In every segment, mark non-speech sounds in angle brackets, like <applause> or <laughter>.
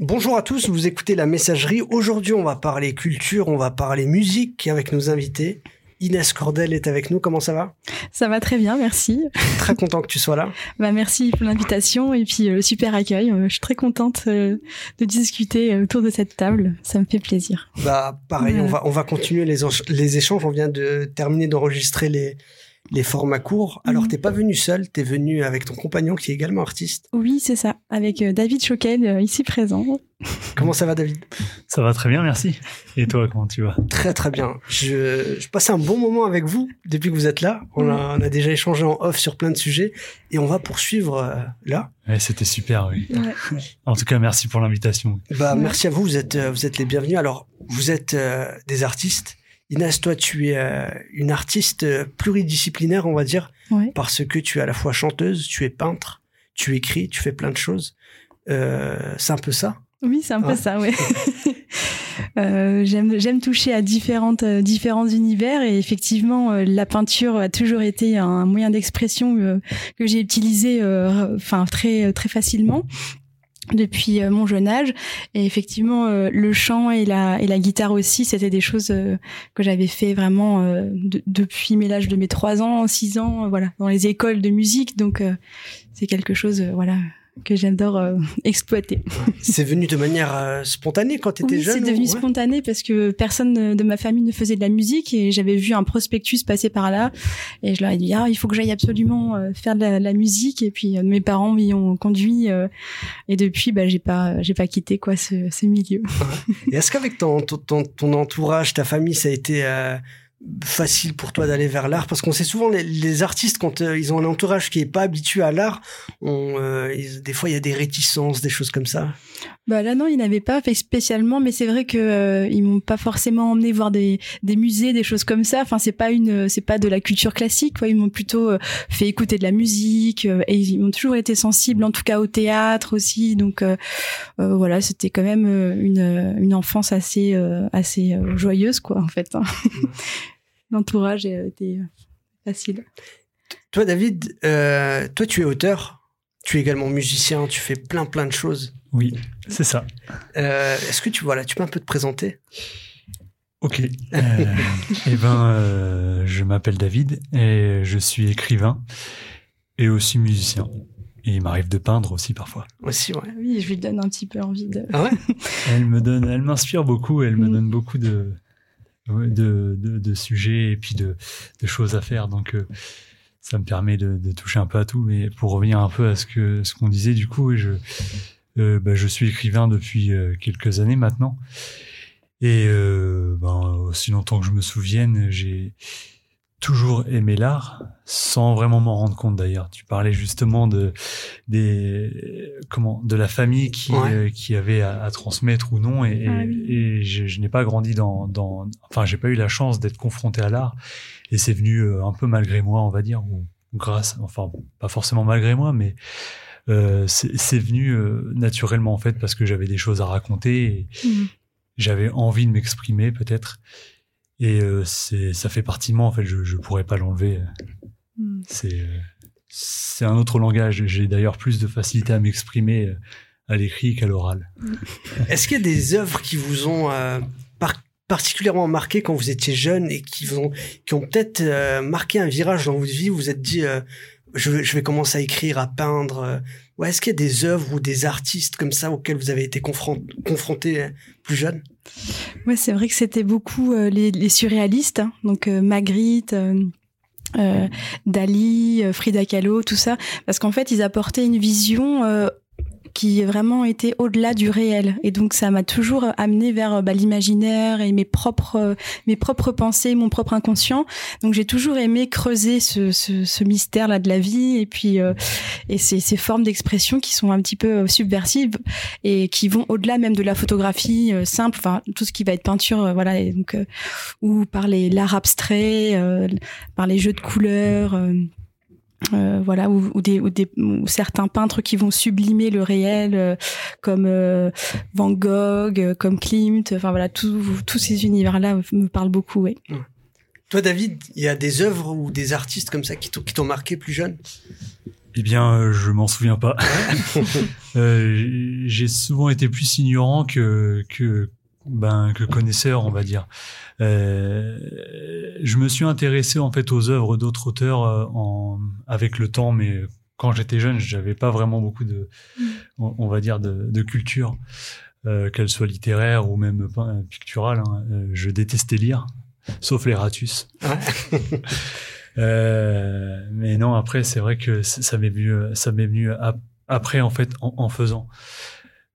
Bonjour à tous, vous écoutez la messagerie. Aujourd'hui, on va parler culture, on va parler musique avec nos invités. Inès Cordel est avec nous. Comment ça va? Ça va très bien, merci. Très content que tu sois là. <laughs> bah merci pour l'invitation et puis euh, le super accueil. Euh, je suis très contente euh, de discuter autour de cette table. Ça me fait plaisir. Bah pareil, on va on va continuer les, les échanges. On vient de terminer d'enregistrer les les formats courts. Alors, mhm. t'es pas venu seul, t'es venu avec ton compagnon qui est également artiste. Oui, c'est ça, avec euh, David Choquel, euh, ici présent. Comment ça va, David? Ça va très bien, merci. Et toi, comment tu vas? Très très bien. Je, je passe un bon moment avec vous depuis que vous êtes là. On, a, on a déjà échangé en off sur plein de sujets et on va poursuivre euh, là. Ouais, C'était super, oui. En tout cas, merci pour l'invitation. Bah, merci à vous. Vous êtes, vous êtes les bienvenus. Alors, vous êtes des artistes Inès, toi, tu es euh, une artiste euh, pluridisciplinaire, on va dire, parce que tu es à la fois chanteuse, tu es peintre, tu écris, tu fais plein de choses. Euh, c'est un peu ça? Oui, c'est un peu ça, oui. <laughs> j'aime j'aime toucher à différentes différents univers et effectivement la peinture a toujours été un moyen d'expression que j'ai utilisé enfin très très facilement depuis euh, mon jeune âge. Et effectivement euh, le chant et la et la guitare aussi c'était des choses euh, que j'avais fait vraiment depuis mes l'âge de mes trois ans six ans voilà dans les écoles de musique. Donc c'est quelque chose voilà que j'adore euh, <laughs> exploiter. C'est venu de manière euh, spontanée quand tu étais oui, jeune C'est devenu spontané parce que personne de ma famille ne faisait de la musique et j'avais vu un prospectus passer par là et je leur ai dit ah il faut que j'aille absolument euh, faire de la, musique et puis mes parents m'y ont conduit et depuis bah j'ai pas j'ai pas quitté quoi ce, ce milieu. et est-ce qu'avec ton, ton, ton entourage ta famille ça a été facile pour toi d'aller vers l'art parce qu'on sait souvent les, artistes quand euh, ils ont un entourage qui est pas habitué à l'art euh, des fois il y a des réticences des choses comme ça. Bah là non ils n'avaient pas fait spécialement mais c'est vrai que euh, ils m'ont pas forcément emmené voir des, des musées des choses comme ça. Enfin c'est pas une c'est pas de la culture classique quoi. Ils m'ont plutôt fait écouter de la musique et ils m'ont toujours été sensibles en tout cas au théâtre aussi. Donc voilà c'était quand même une une enfance assez assez joyeuse quoi en fait hein. <laughs> l'entourage était facile. Toi, David, euh, toi, tu es auteur. Tu es également musicien. Tu fais plein, plein de choses. Oui, c'est ça. Euh, est-ce que tu voilà, tu peux un peu te présenter? Ok. Euh, eh ben, je m'appelle David et je suis écrivain et aussi musicien. Et il m'arrive de peindre aussi parfois. Aussi, ouais. Ah oui, je lui donne un petit peu envie de. Ah ouais? elle me donne, elle m'inspire beaucoup. Elle me mm. donne beaucoup de, de, de, sujets et puis de, de choses à faire. Donc, euh, ça me permet de, de, toucher un peu à tout. Mais pour revenir un peu à ce que ce qu'on disait, du coup, je, euh, bah, je suis écrivain depuis euh, quelques années maintenant. Et ben, aussi longtemps que je me souvienne, j'ai toujours aimé l'art sans vraiment m'en rendre compte d'ailleurs. Tu parlais justement de des comment de la famille qui euh, qui avait à, transmettre ou non. Et, ah et, je, je n'ai pas grandi dans dans enfin j'ai pas eu la chance d'être confronté à l'art. Et c'est venu euh, un peu malgré moi on va dire ou grâce enfin pas forcément malgré moi mais euh, c'est venu euh, naturellement en fait parce que j'avais des choses à raconter et mmh. j'avais envie de m'exprimer peut-être et euh, c'est, ça fait partie de moi, en fait, je, je pourrais pas l'enlever. Hmm. C'est, euh, c'est un autre langage. J'ai d'ailleurs plus de facilité à m'exprimer euh, à l'écrit qu'à l'oral. <laughs> Est-ce qu'il y a des œuvres qui vous ont particulièrement marqué quand vous étiez jeune et qui, vont, qui ont peut-être marqué un virage dans votre vie où vous vous êtes dit je, je vais commencer à écrire, à peindre Ouais, est-ce qu'il y a des œuvres ou des artistes comme ça auxquels vous avez été confrontés euh, plus jeune Ouais, c'est vrai que c'était beaucoup euh, les, les, surréalistes, hein. donc euh, Magritte. Euh, Dali, Frida Kahlo, tout ça, parce qu'en fait ils apportaient une vision qui vraiment été au-delà du réel. Et donc ça m'a toujours amené vers bah, l'imaginaire et mes propres mes propres pensées, mon propre inconscient. Donc j'ai toujours aimé creuser ce, ce, ce mystère là de la vie et puis euh, et ces, ces formes d'expression qui sont un petit peu euh, subversives et qui vont au-delà même de la photographie euh, simple, enfin tout ce qui va être peinture, voilà, et donc ou par les l'art abstrait, par les jeux de couleurs. Euh, voilà ou, des, ou, des, certains peintres qui vont sublimer le réel euh, comme euh, Van Gogh comme Klimt enfin voilà tous ces univers là me parlent beaucoup oui toi David il y a des œuvres ou des artistes comme ça qui t'ont marqué plus jeune? Eh bien, je m'en souviens pas. <laughs> euh, j'ai souvent été plus ignorant que que ben que connaisseur, on va dire. Euh, je me suis intéressé en fait aux œuvres d'autres auteurs euh, en, avec le temps, mais quand j'étais jeune, j'avais pas vraiment beaucoup de, Mm. on, on va dire, de, de culture, euh, qu'elle soit littéraire ou même picturale. hein. Euh, je détestais lire, sauf l'Eratus. Ouais. <laughs> Euh, mais non, après, c'est vrai que ça m'est venu, ça m'est venu ap- après en fait en, en faisant.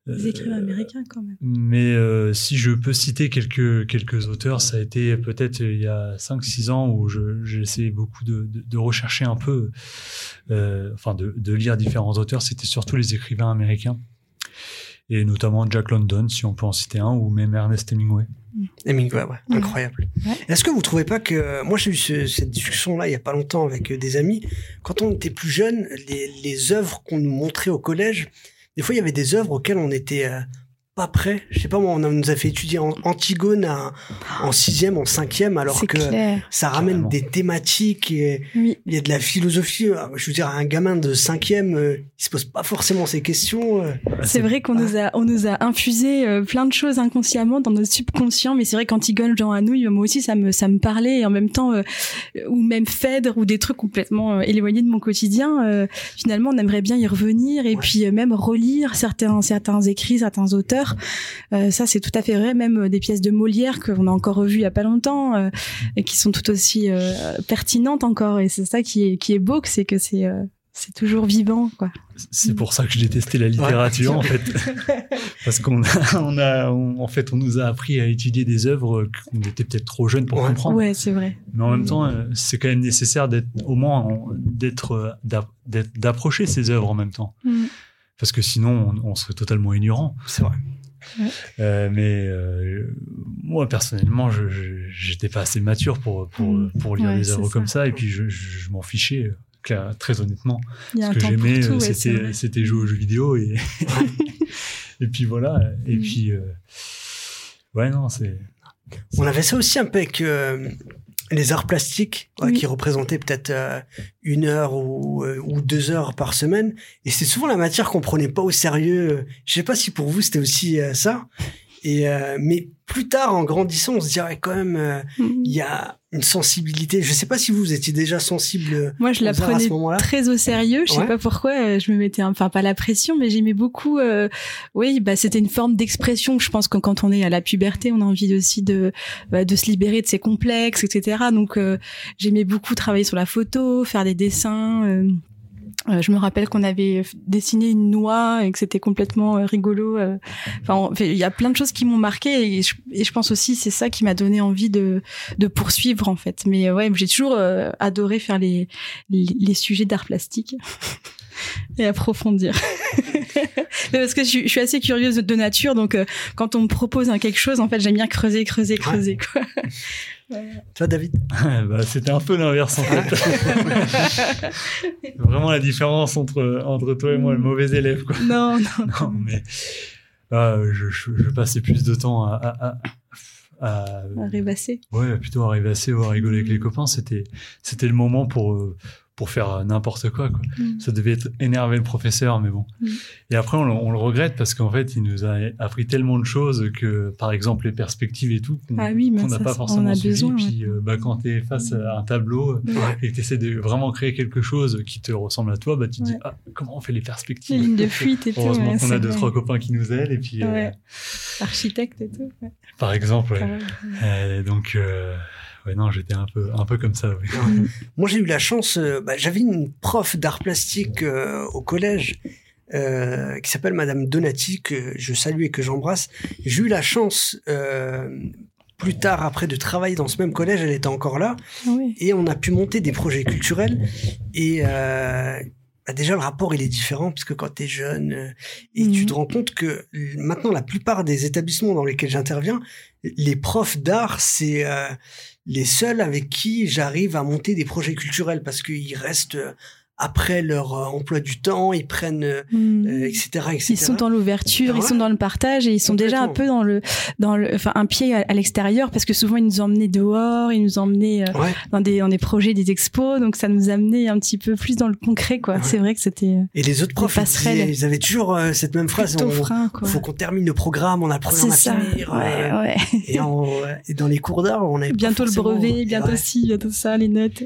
Des Euh, écrivains américains quand même. mais euh, si je peux citer quelques quelques auteurs, ça a été peut-être il y a 5-6 ans où je j'ai essayé beaucoup de, de, de rechercher un peu, euh, enfin de, de lire différents auteurs. C'était surtout les écrivains américains et notamment Jack London, si on peut en citer un, ou même Ernest Hemingway. Hemingway, ouais, Ouais. incroyable. Ouais. Est-ce que vous trouvez pas que moi j'ai eu ce- cette discussion là il y a pas longtemps avec euh, des amis quand on était plus jeune les, les œuvres qu'on nous montrait au collège des fois il y avait des œuvres auxquelles on était euh, pas prêt je sais pas moi on a- nous a fait étudier en- Antigone à- en sixième en cinquième alors que clair. ça ramène Carrément. des thématiques et Oui. il y a de la philosophie Euh, je veux dire un gamin de cinquième euh, il se pose pas forcément ces questions euh. C'est vrai qu'on nous a, on nous a infusé euh, plein de choses inconsciemment dans notre subconscient, mais c'est vrai qu'Antigone, Jean Anouilh, moi aussi, ça me, ça me parlait, et en même temps, euh, ou même Phèdre, ou des trucs complètement euh, éloignés de mon quotidien, euh, finalement, on aimerait bien y revenir, et Ouais. puis euh, même relire certains, certains écrits, certains auteurs. Euh, ça, c'est tout à fait vrai, même euh, des pièces de Molière qu'on a encore revues il y a pas longtemps, euh, et qui sont tout aussi euh, pertinentes encore, et c'est ça qui est, qui est beau, que c'est que c'est, euh, c'est toujours vivant, quoi. C'est pour ça que je détestais la littérature en fait, parce qu'on a, on a, on- en fait, on nous a appris à étudier des œuvres qu'on était peut-être trop jeunes pour Ouais. comprendre. Ouais, c'est vrai. Mais en même temps, c'est quand même nécessaire d'être, au moins, d'être- d'approcher ces œuvres en même temps, Mm. Parce que sinon, on, on serait totalement ignorant. c'est vrai Euh, mais euh, moi personnellement, je, j'étais pas assez mature pour pour, Mm. pour lire Ouais, des œuvres comme ça, et puis je, je, je m'en fichais. clair- Très honnêtement, ce que j'aimais, euh, c'était jouer aux jeux vidéo et <laughs> et puis voilà. Et Mm. puis euh, ouais non, c'est On avait ça aussi un peu avec euh, les arts plastiques, ouais, qui représentaient peut-être euh, une heure ou, euh, ou deux heures par semaine. Et c'est souvent la matière qu'on prenait pas au sérieux. Je sais pas si pour vous c'était aussi euh, ça. Et euh, mais plus tard, en grandissant, on se dirait quand même, euh, Mm. il y a une sensibilité. Je sais pas si vous étiez déjà sensible Moi, je la aux arts à prenais ce moment-là. très au sérieux. Je sais Ouais. pas pourquoi. euh, Je me mettais, enfin pas la pression, mais j'aimais beaucoup. euh, oui, bah c'était une forme d'expression. Je pense que quand on est à la puberté, on a envie aussi de bah, de se libérer de ses complexes, etc. Donc euh, j'aimais beaucoup travailler sur la photo, faire des dessins. Euh, je me rappelle qu'on avait dessiné une noix et que c'était complètement euh, rigolo. euh. Enfin, il y a plein de choses qui m'ont marqué et je, et je pense aussi c'est ça qui m'a donné envie de de poursuivre en fait. Mais ouais, j'ai toujours adoré faire les les, les sujets d'art plastique <laughs> et approfondir. <laughs> Parce que je, suis- je suis assez curieuse de nature, donc quand on me propose un quelque chose, en fait, j'aime bien creuser, creuser, creuser. Quoi. <laughs> Tu vois, David <laughs> bah, c'était un peu l'inverse en fait. <laughs> Vraiment la différence entre entre toi et moi, le mauvais élève quoi. non, <laughs> non, Non, mais ah, je, je, je passais plus de temps à, à, à, à- à rêvasser. ouais, plutôt à rêvasser ou à rigoler avec les copains. C'était, c'était le moment pour, euh, pour faire n'importe quoi, quoi. Mm. Ça devait être énerver le professeur, mais bon. Mm. Et après, on, le- on le regrette parce qu'en fait, il nous a appris tellement de choses que, par exemple, les perspectives et tout, qu'on Ah oui, n'a pas forcément a suivi. besoin, Puis, euh, bah, quand t'es face à un tableau et que t'essaies de vraiment créer quelque chose qui te ressemble à toi, bah, tu te dis, ah, comment on fait les Les perspectives? lignes de fuite et tout. Heureusement ouais, qu'on a deux, vrai. trois copains qui nous aident et puis, euh. Architecte et tout. par exemple. Euh, donc, euh, ouais, non, j'étais un peu, un peu comme ça, oui. <laughs> Moi, j'ai eu la chance. euh, bah, J'avais une prof d'art plastique euh, au collège euh, qui s'appelle Madame Donati que je salue et que j'embrasse. J'ai eu la chance euh, plus tard, après, de travailler dans ce même collège. Elle était encore là et on a pu monter des projets culturels. Et euh, bah, déjà, le rapport il est différent puisque quand tu es jeune et tu Mhm. te rends compte que maintenant, la plupart des établissements dans lesquels j'interviens, les profs d'art, c'est euh, les seuls avec qui j'arrive à monter des projets culturels parce qu'ils restent euh, après leur euh, emploi du temps, ils prennent, euh, Mm. euh, etc., etc. Ils sont dans l'ouverture, Ah ils sont dans le partage et ils sont déjà un peu dans le, dans le, enfin un pied à, à l'extérieur parce que souvent ils nous emmenaient dehors, ils nous emmenaient euh, Ouais. dans des dans des projets, des expos, donc ça nous amenait un petit peu plus dans le concret quoi. Ouais. C'est vrai que c'était Et les autres profs, ils, passerelles. disaient- ils avaient toujours euh, cette même phrase. on- frein quoi. faut qu'on termine le programme, on a le programme C'est à ça. finir. Ouais, euh, ouais. et, en- <laughs> et dans les cours d'art, on avait pas Bientôt le brevet, bientôt Ouais. ci, bientôt ça, les notes.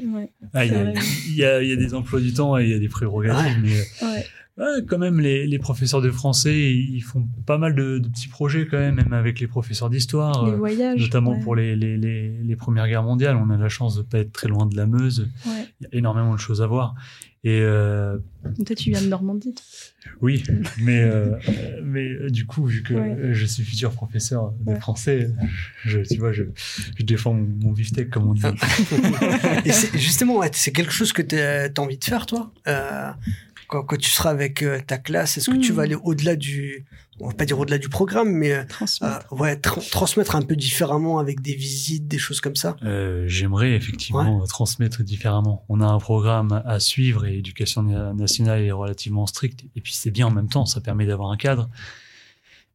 Ah, y a, il, y a, il y a des emplois du temps et il y a des prérogatives, Ouais. mais Ouais. ouais, quand même, les, les professeurs de français, ils font pas mal de, de petits projets quand même, même avec les professeurs d'histoire. Les euh, voyages. notamment ouais. pour les, les, les, les premières guerres mondiales. On a la chance de pas être très loin de la Meuse. Ouais. Il y a énormément de choses à voir. Et euh, Toi, tu viens de Normandie. toi. oui, <laughs> mais, euh, mais euh, du coup, vu que Ouais. je suis futur professeur de Ouais. français, je, tu vois, je, je défends mon, mon beefsteak, comme on dit. <laughs> Et c'est justement, ouais, c'est quelque chose que tu as envie de faire, toi? Euh, quand, quand tu seras avec euh, ta classe, est-ce que tu Mm. vas aller au-delà du, on va pas dire au-delà du programme, mais euh, Transmettre. euh, ouais, tra- transmettre un peu différemment avec des visites, des choses comme ça? Euh, J'aimerais effectivement transmettre différemment. On a un programme à suivre et l'éducation na- nationale est relativement stricte. Et puis c'est bien en même temps, ça permet d'avoir un cadre.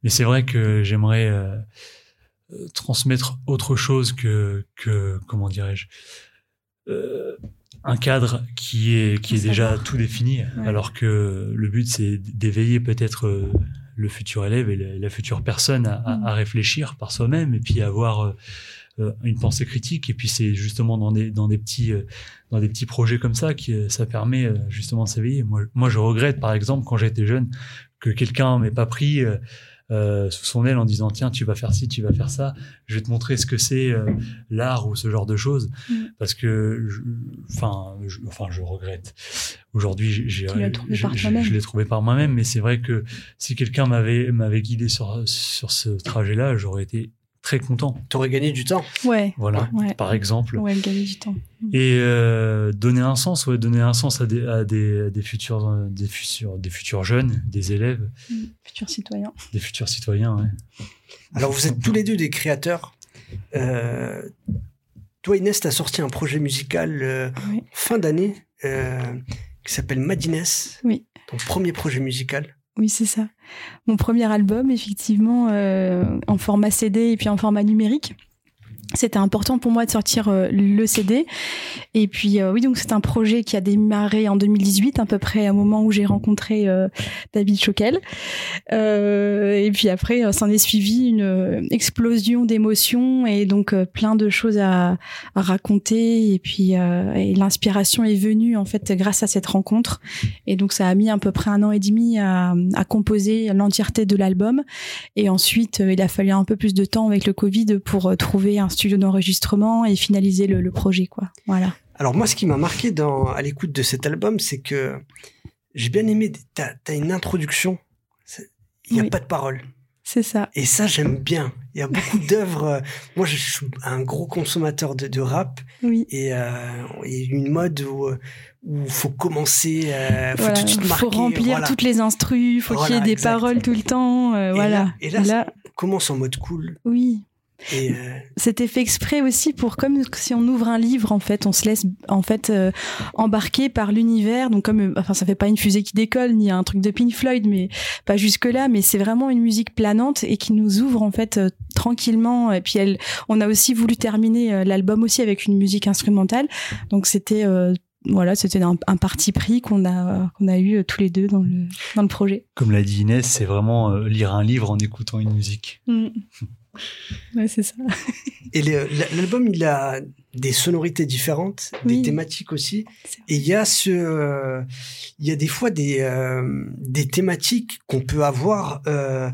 Mais c'est vrai que j'aimerais transmettre autre chose que, que comment dirais-je, euh, un cadre qui est qui est déjà tout défini. Ouais. Alors que le but c'est d'éveiller peut-être euh, le futur élève et la, la future personne à, à- à réfléchir par soi-même et puis avoir euh, euh, une pensée critique et puis c'est justement dans des dans des petits dans des petits projets comme ça que ça permet justement de s'éveiller moi moi je regrette par exemple quand j'étais jeune que quelqu'un m'ait pas pris euh, sous son aile en disant tiens tu vas faire ci tu vas faire ça. Je vais te montrer ce que c'est euh, l'art ou ce genre de choses. Mm. parce que je- enfin je, enfin je regrette. Aujourd'hui j'ai je l'ai trouvé par moi-même. Mais c'est vrai que si quelqu'un m'avait m'avait guidé sur sur ce trajet là j'aurais été très content Tu aurais gagné du temps. Ouais. voilà, Ouais. par exemple. Ouais, gagner du temps. Et euh, donner un sens, ouais, donner un sens à des, à des, à des futurs, euh, des futurs, des futurs jeunes, des élèves, Mm. Futur citoyen. des futurs citoyens. Ouais. Alors, vous êtes tous les deux des créateurs. Euh, toi, Inès, tu as sorti un projet musical euh, Oui. fin d'année euh, qui s'appelle Madines. Oui. Ton premier projet musical. Oui, c'est ça. Mon premier album, effectivement, euh, en format CD et puis en format numérique. C'était important pour moi de sortir euh, le CD. Et puis, euh, oui, donc c'est un projet qui a démarré en 2018, à peu près au moment où j'ai rencontré euh, David Choquel. Euh, et puis après, s'en est suivi une explosion d'émotions et donc plein de choses à, raconter. Et puis, l'inspiration est venue, en fait, grâce à cette rencontre. Et donc ça a mis à peu près un an et demi à, à composer l'entièreté de l'album. Et ensuite, il a fallu un peu plus de temps avec le Covid pour trouver un studio d'enregistrement et finaliser le, le projet, quoi. Voilà. Alors, moi, ce qui m'a marqué dans, à l'écoute de cet album, c'est que j'ai bien aimé. Tu as, une introduction. Il n'y a Oui. pas de parole. C'est ça. Et ça, j'aime bien. Il y a beaucoup <laughs> d'œuvres. euh, Moi, je suis un gros consommateur de, de rap. Oui. Et euh, il y a une mode où euh, où faut commencer, euh, faut Voilà. tout de suite marquer. faut remplir voilà. toutes les instrus, faut qu'il y Voilà, ait des exact. paroles tout le temps. euh, Et voilà. là- et là, Commence en mode cool. oui. Et euh, C'était fait exprès aussi pour comme si on ouvre un livre en fait, on se laisse en fait euh, embarquer par l'univers. Donc comme euh, enfin ça fait pas une fusée qui décolle ni un truc de Pink Floyd, mais pas jusque là. Mais c'est vraiment une musique planante et qui nous ouvre en fait euh, tranquillement. Et puis elle, on a aussi voulu terminer euh, l'album aussi avec une musique instrumentale. Donc c'était voilà, c'était un, un parti pris qu'on a qu'on a eu euh, tous les deux dans le dans le projet. Comme l'a dit Inès, c'est vraiment euh, lire un livre en écoutant une musique. Mm. Ouais, c'est ça. et le- l'album, il a des sonorités différentes, des thématiques aussi. Et il y a ce, euh, il y a des fois des euh, des thématiques qu'on peut avoir. Euh,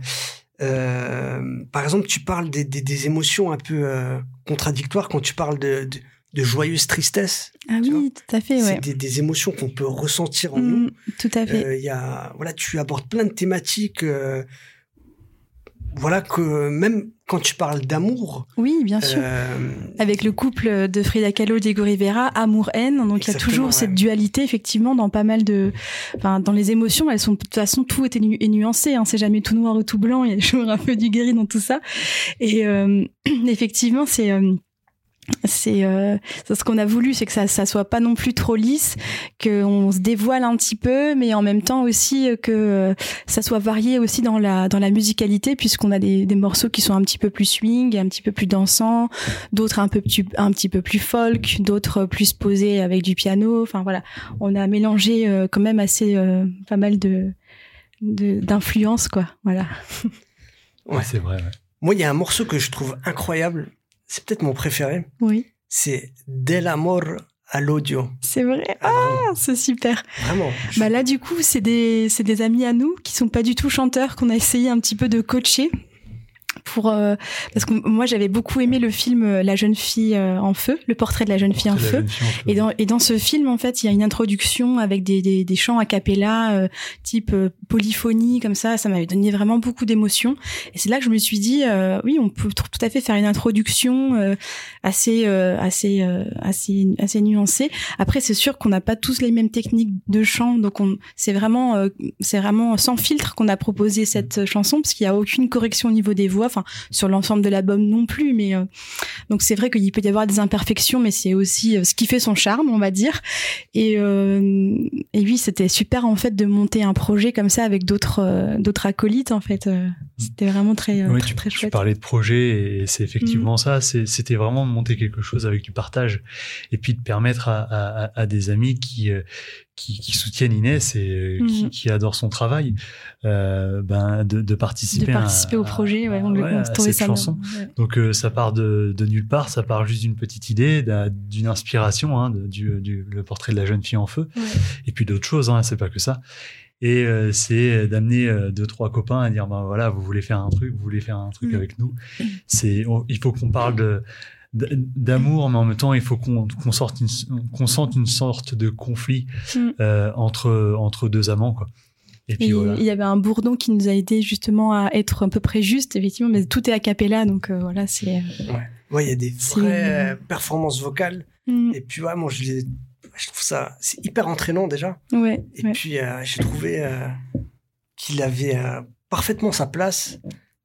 euh, par exemple, tu parles des, des, des émotions un peu euh, contradictoires quand tu parles de, de, de joyeuse tristesse. Ah oui, tout à fait. C'est Ouais. des, des émotions qu'on peut ressentir en nous. Mm, tout à fait. Euh, y a, voilà, tu abordes plein de thématiques. euh, voilà que même quand tu parles d'amour, oui, bien sûr. euh, avec le couple de Frida Kahlo et Diego Rivera, amour-haine. Donc il y a toujours ouais. cette dualité effectivement dans pas mal de, enfin dans les émotions, elles sont de toute façon tout est, nu- est nuancé. Hein, c'est jamais tout noir ou tout blanc. Il y a toujours un peu du gris dans tout ça. Et euh, <clears throat> effectivement, c'est euh, c'est euh, ce qu'on a voulu c'est que ça ça soit pas non plus trop lisse que on se dévoile un petit peu mais en même temps aussi que euh, ça soit varié aussi dans la dans la musicalité puisqu'on a des, des morceaux qui sont un petit peu plus swing un petit peu plus dansants d'autres un peu plus un petit peu plus folk d'autres plus posés avec du piano. Enfin voilà. On a mélangé euh, quand même assez euh, pas mal de d'influence quoi. Voilà. Ouais, c'est vrai ouais. moi il y a un morceau que je trouve incroyable c'est peut-être mon préféré. Oui. C'est Del Amor à l'audio. C'est vrai. Ah, ah c'est super. Vraiment. Bah là, du coup, c'est des, c'est des amis à nous qui sont pas du tout chanteurs qu'on a essayé un petit peu de coacher pour euh, parce que moi j'avais beaucoup aimé le film euh, La jeune fille euh, en feu, le portrait de la jeune fille en feu. Et dans et dans ce film en fait il y a une introduction avec des des, des chants a cappella type polyphonie comme ça, ça m'avait donné vraiment beaucoup d'émotions. Et c'est là que je me suis dit oui on peut tout à fait faire une introduction assez assez assez assez nuancée. Après c'est sûr qu'on n'a pas tous les mêmes techniques de chant donc on c'est vraiment c'est vraiment sans filtre qu'on a proposé cette chanson parce qu'il y a aucune correction au niveau des voix sur l'ensemble de l'album non plus, mais euh, donc c'est vrai qu'il peut y avoir des imperfections, mais c'est aussi euh, ce qui fait son charme, on va dire. Et, euh, et oui, c'était super en fait de monter un projet comme ça avec d'autres d'autres acolytes en fait. C'était vraiment très oui, très, tu, très, chouette. Tu parlais de projet et c'est effectivement mm. ça. C'était vraiment de monter quelque chose avec du partage et puis de permettre à, à, à des amis qui qui, qui, soutiennent Inès et qui, mm. qui, adorent son travail, euh, ben de, de, participer, de participer à, au projet, ouais, on, ouais, cette ça chanson. Ouais. Donc euh, ça part de, de, nulle part, ça part juste d'une petite idée, d'une inspiration, hein, du, du, le portrait de la jeune fille en feu, et puis d'autres choses. Hein, c'est pas que ça. Et euh, c'est d'amener euh, deux trois copains à dire ben voilà, vous voulez faire un truc, vous voulez faire un truc mm. avec nous. C'est, il faut qu'on parle de d'amour, mais en même temps, il faut qu'on qu'on sorte une, qu'on sente une sorte de conflit mm. euh, entre entre deux amants, quoi. Et puis voilà. Il y avait un bourdon qui nous a aidé justement à être un peu près juste, effectivement, mais tout est a cappella, donc euh, voilà, c'est. Euh, ouais. ouais, il y a des vraies performances vocales. Mm. Et puis ouais, moi je les, je trouve ça, c'est hyper entraînant déjà. Ouais. Et ouais. puis euh, j'ai trouvé euh, qu'il avait parfaitement sa place.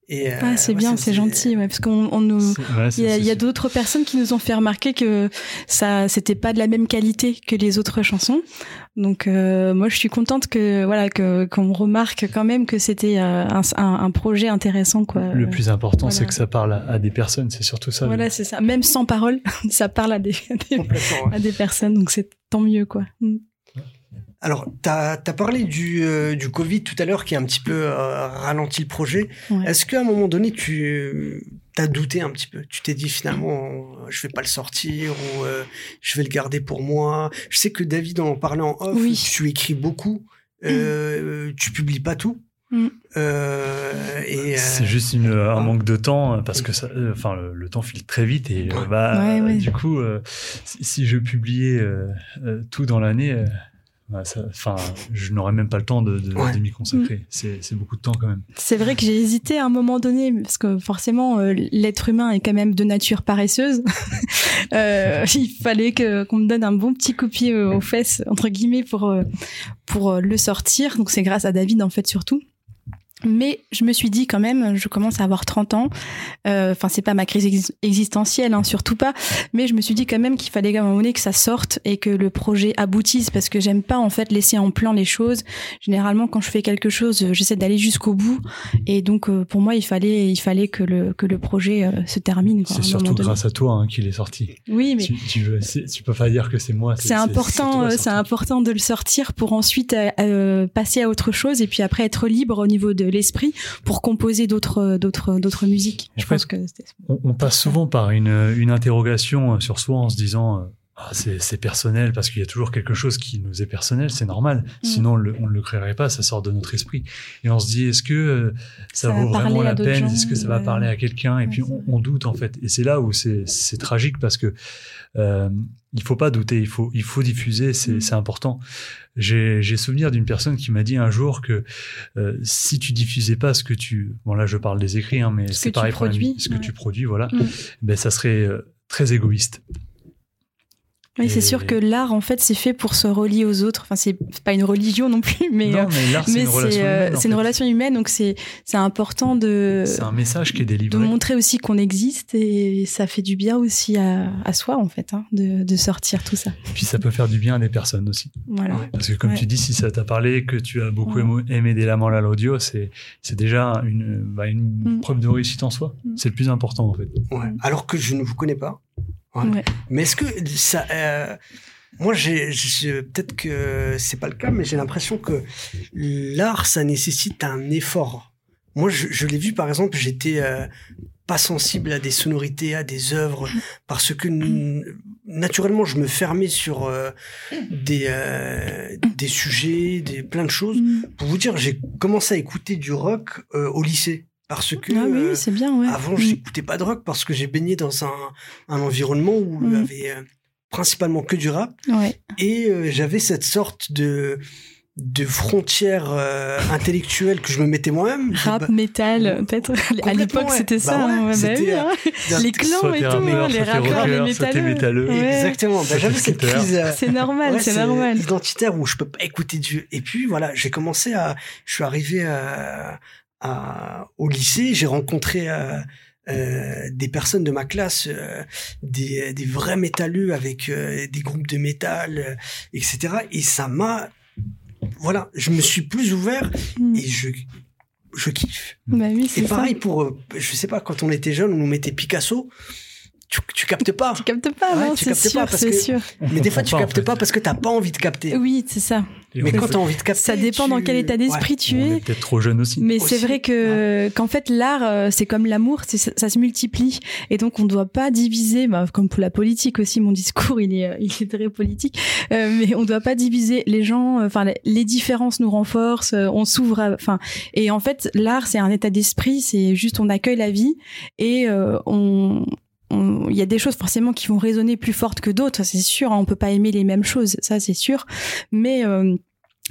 Et euh, ah, c'est ouais, bien, c'est gentil, ouais, parce qu'on on nous, ouais, il y a, d'autres personnes qui nous ont fait remarquer que ça, c'était pas de la même qualité que les autres chansons. Donc euh, moi, je suis contente que voilà que qu'on remarque quand même que c'était euh, un, un, un, projet intéressant, quoi. Le plus important, voilà. c'est que ça parle à, à des personnes, c'est surtout ça. Voilà, c'est ça. Même sans parole, <laughs> ça parle à des, à des, à des personnes, donc c'est tant mieux, quoi. Mm. Alors, tu as, parlé du, euh, du Covid tout à l'heure qui a un petit peu euh, ralenti le projet. Ouais. Est-ce qu'à un moment donné, tu as douté un petit peu? Tu t'es dit finalement, je vais pas le sortir ou euh, je vais le garder pour moi? Je sais que David en parlait en off, oui. tu écris beaucoup, mmh. tu publies pas tout. Mmh. et c'est juste une, un manque de temps parce que ça, enfin le, le, temps file très vite et bah ouais, ouais. du coup si, si, je publiais tout dans l'année Enfin, je n'aurais même pas le temps de, de, ouais. de m'y consacrer. Mm. C'est beaucoup de temps quand même. C'est vrai que j'ai hésité à un moment donné parce que forcément euh, l'être humain est quand même de nature paresseuse. <laughs> euh, il fallait que qu'on me donne un bon petit coup de pied aux fesses entre guillemets pour euh, pour le sortir. Donc c'est grâce à David en fait surtout. Mais je me suis dit quand même, je commence à avoir 30 ans. Enfin, euh, c'est pas ma crise ex existentielle, hein, surtout pas. Mais je me suis dit quand même qu'il fallait à un moment donné que ça sorte et que le projet aboutisse parce que j'aime pas en fait laisser en plan les choses. Généralement, quand je fais quelque chose, j'essaie d'aller jusqu'au bout. Et donc, euh, pour moi, il fallait, il fallait que le que le projet euh, se termine. C'est surtout grâce à toi hein, qu'il est sorti. Oui, mais tu, tu, veux, tu peux pas dire que c'est moi. C'est important, c'est important de le sortir pour ensuite passer à autre chose et puis après être libre au niveau de l'esprit pour composer d'autres d'autres d'autres musiques. Je pense que on, on, passe souvent par une une interrogation sur soi en se disant ah, c'est personnel parce qu'il y a toujours quelque chose qui nous est personnel, c'est normal. Mmh. Sinon, on, le, on ne le créerait pas, ça sort de notre esprit. Et on se dit, est-ce que euh, ça, ça vaut vraiment la peine? Est-ce que ça va parler à quelqu'un? Et ouais, puis on, on, doute en fait. Et c'est là où c'est tragique parce que euh, il faut pas douter, il faut il faut diffuser, c'est mmh. important. J'ai souvenir d'une personne qui m'a dit un jour que euh, si tu diffusais pas ce que tu bon là je parle des écrits hein, mais c'est pareil pour la ce que tu produis voilà, mmh. ben ça serait euh, très égoïste. Oui, c'est Et- sûr que l'art, en fait, c'est fait pour se relier aux autres. Enfin, c'est pas une religion non plus, mais, non, euh, mais l'art, c'est une relation c'est euh, humaine. en c'est une fait. relation humaine, donc c'est c'est important de C'est un message qui est de délivré. montrer aussi qu'on existe et ça fait du bien aussi à, à soi en fait, hein, de, de sortir tout ça. Puis ça peut faire du bien à des personnes aussi. Voilà. Ouais. Parce que comme Ouais. tu dis, si ça t'a parlé, que tu as beaucoup Ouais. aimé des laments à l'audio, c'est c'est déjà une, bah, une Mm. preuve de réussite en soi. Mm. C'est le plus important en fait. Ouais. Alors que je ne vous connais pas. Ouais. Ouais. Mais est-ce que ça. euh, moi, j'ai, peut-être que c'est pas le cas, mais j'ai l'impression que l'art, ça nécessite un effort. Moi, je, je l'ai vu, par exemple, j'étais euh, pas sensible à des sonorités, à des œuvres, parce que naturellement, je me fermais sur euh, des, euh, des sujets, des, plein de choses. Mm. Pour vous dire, j'ai commencé à écouter du rock euh, au lycée. Parce que Ah oui, euh, c'est bien, ouais. avant, Mm. j'écoutais pas de rock parce que j'ai baigné dans un, un environnement où il y Mm. avait euh, principalement que du rap Ouais. et euh, j'avais cette sorte de de frontière euh, intellectuelle que je me mettais moi-même. Rap, Bah, métal, peut-être. À l'époque, ouais. c'était Bah ça. ouais, hein, <laughs> ouais, bah oui, hein. Les clans et tout, hein, les rappeurs, les métalleux. métalleux. Ouais. Exactement. Bah, j'avais cette crise. euh, C'est normal, ouais, c'est normal. identitaire où je peux pas écouter Dieu. Et puis voilà, j'ai commencé à, je suis arrivé à, à- au lycée, j'ai rencontré euh, euh, des personnes de ma classe, euh, des, des vrais métalleux avec euh, des groupes de métal, etc. Et ça m'a, voilà, je me suis plus ouvert Mm. et je, je kiffe. Bah oui, c'est ça. pareil pour, je sais pas, quand on était jeune, on nous mettait Picasso. Tu, tu captes pas. Tu captes pas, Ouais, c'est captes pas sûr, c'est que- sûr. Mais des fois, tu en captes fait. pas parce que t'as pas envie de capter. Oui, c'est ça. Et Mais on quand t'as envie de capter, Ça dépend dans quel état d'esprit Ouais. tu es. peut-être trop jeune aussi. Mais c'est vrai que qu'en fait l'art euh, c'est comme l'amour, c'est- ça, ça se multiplie et donc on ne doit pas diviser, bah, comme pour la politique aussi, mon <laughs> discours il est euh, il est très politique, euh, mais on ne doit pas diviser les gens. euh, Enfin les- les différences nous renforcent, euh, on s'ouvre. à- Enfin et en fait l'art c'est un état d'esprit, c'est juste on accueille la vie et euh, on- il y a des choses forcément qui vont résonner plus fortes que d'autres, c'est sûr. hein, on peut pas aimer les mêmes choses, ça c'est sûr. Mais euh,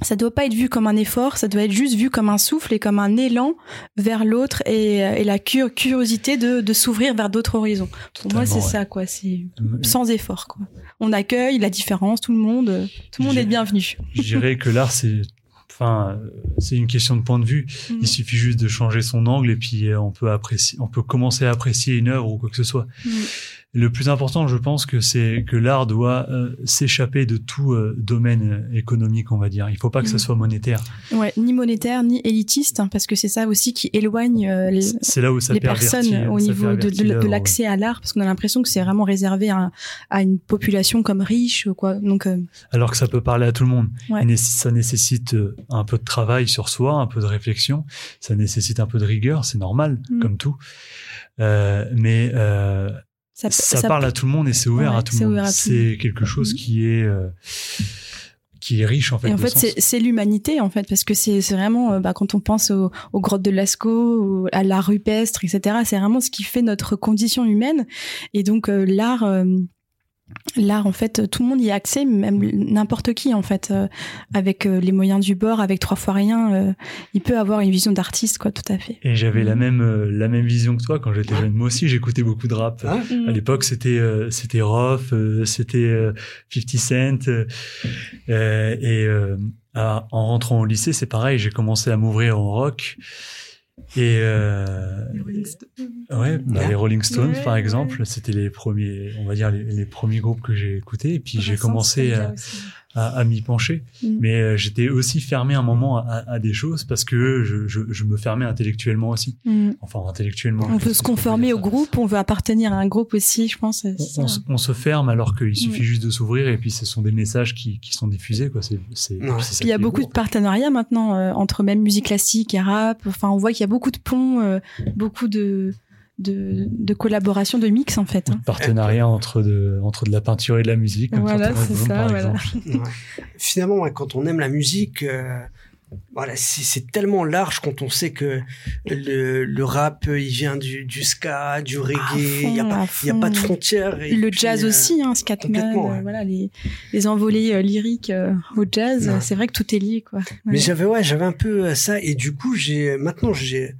ça doit pas être vu comme un effort, ça doit être juste vu comme un souffle et comme un élan vers l'autre et, et la cu- curiosité de, de s'ouvrir vers d'autres horizons. Pour moi, c'est ouais. ça, quoi. C'est Euh, sans effort, quoi. On accueille la différence, tout le monde, euh, tout le monde est bienvenu. Je dirais que l'art, c'est, enfin, euh, c'est une question de point de vue. Mm. Il suffit juste de changer son angle et puis euh, on peut apprécier, on peut commencer à apprécier une œuvre ou quoi que ce soit. Mm. Le plus important, je pense que c'est que l'art doit euh, s'échapper de tout euh, domaine euh, économique, on va dire. Il faut pas que ça Mm. soit monétaire. Ouais, ni monétaire, ni élitiste, hein, parce que c'est ça aussi qui éloigne euh, les, C'est là où ça les pervertit, personnes au niveau de, l'accès à l'art, parce qu'on a l'impression que c'est vraiment réservé à, à une population comme riche, quoi. Donc, alors que ça peut parler à tout le monde. Ouais. Ça nécessite un peu de travail sur soi, un peu de réflexion. Ça nécessite un peu de rigueur, c'est normal, Mm. comme tout. Mais ça, ça, ça- parle à tout le monde et c'est ouvert Ouais, à tout le monde. C'est quelque chose Mhm. qui est euh, qui est riche en fait. Et en fait, c'est- l'humanité, en fait, parce que c'est vraiment, euh, bah, quand on pense aux, aux grottes de Lascaux, à l'art rupestre, etc., c'est vraiment ce qui fait notre condition humaine. Et donc, euh, l'art, euh, l'art, en fait, tout le monde y a accès, même n'importe qui, en fait, euh, avec euh, les moyens du bord, avec trois fois rien, euh, il peut avoir une vision d'artiste, quoi, tout à fait. Et j'avais la Mhm. même euh, la même vision que toi quand j'étais jeune. Moi aussi, j'écoutais beaucoup de rap. Hein À l'époque, c'était euh, c'était Roth, euh, c'était euh, 50 Cent, et euh, à- en rentrant au lycée, c'est pareil. J'ai commencé à m'ouvrir au rock et euh, ouais, bah, Ouais. les Rolling Stones par exemple, c'était les premiers, on va dire les, les premiers groupes que j'ai écoutés. Et puis j'ai commencé à, à, à m'y pencher, Mm. mais euh, j'étais aussi fermé un moment à, à des choses parce que je, je, je me fermais intellectuellement aussi. Mm. Enfin intellectuellement. On veut se conformer au groupe, on veut appartenir à un groupe aussi, je pense. On, on se- on se ferme alors qu'il suffit Ouais. juste de s'ouvrir et puis ce sont des messages qui, qui sont diffusés quoi. C'est c'est Ouais. c'est ça Puis il y a est beaucoup beau. de partenariats maintenant euh, entre même musique classique et rap. Enfin, on voit qu'il y a beaucoup de ponts, euh, beaucoup de, de, de collaboration, de mix en fait. hein. partenariat entre de entre de la peinture et de la musique. comme Voilà, c'est ça, par voilà. Ouais. Finalement, ouais, quand on aime la musique, euh, voilà, c'est c'est tellement large quand on sait que le, le rap, il vient du, du ska, du reggae, il n'y a, pas- à il y a pas de frontières. et Le puis, jazz euh, aussi, hein, Scatman, ouais. euh, voilà, les, les envolées euh, lyriques euh, au jazz, Ouais. c'est vrai que tout est lié, quoi. Mais j'avais ouais, j'avais un peu ça et du coup j'ai maintenant j'ai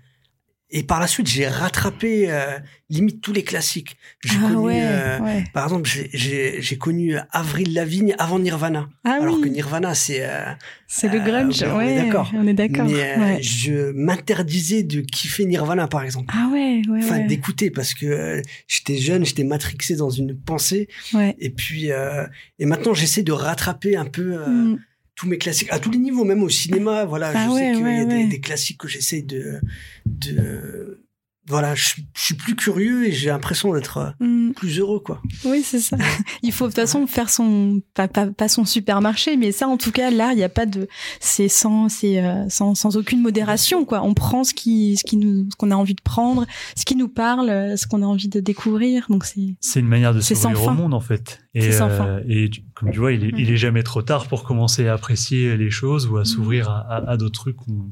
Et par la suite, j'ai rattrapé euh, limite tous les classiques. J'ai Ah connu, ouais, euh, ouais. par exemple, j'ai- j'ai j'ai connu Avril Lavigne avant Nirvana. Ah alors que Nirvana, c'est euh, c'est le euh, grunge. on est ouais, d'accord. On est d'accord. mais euh, ouais. je m'interdisais de kiffer Nirvana, par exemple. Ah ouais, ouais, Enfin, ouais. d'écouter parce que euh, j'étais jeune, j'étais matrixé dans une pensée. ouais. Et puis, euh, et maintenant, j'essaie de rattraper un peu euh, Mm. Tous mes classiques à tous les niveaux, même au cinéma. Voilà, Ah je ouais, sais qu'il ouais, y a des, des classiques que j'essaie de, de, voilà, je, suis- je suis plus curieux et j'ai l'impression d'être euh, Mm. plus heureux, quoi. Oui, c'est ça. Il faut de toute façon faire son pas, pas, pas son supermarché, mais ça en tout cas là, il n'y a pas de c'est sans c'est euh, sans, sans aucune modération quoi. On prend ce qui ce qui nous ce qu'on a envie de prendre, ce qui nous parle, euh, ce qu'on a envie de découvrir. Donc c'est C'est une manière de s'ouvrir au monde en fait. Et, C'est sans euh, fin. et tu- comme tu vois, il est, il est jamais trop tard pour commencer à apprécier les choses ou à Mhm. s'ouvrir à, à- à d'autres trucs qu'on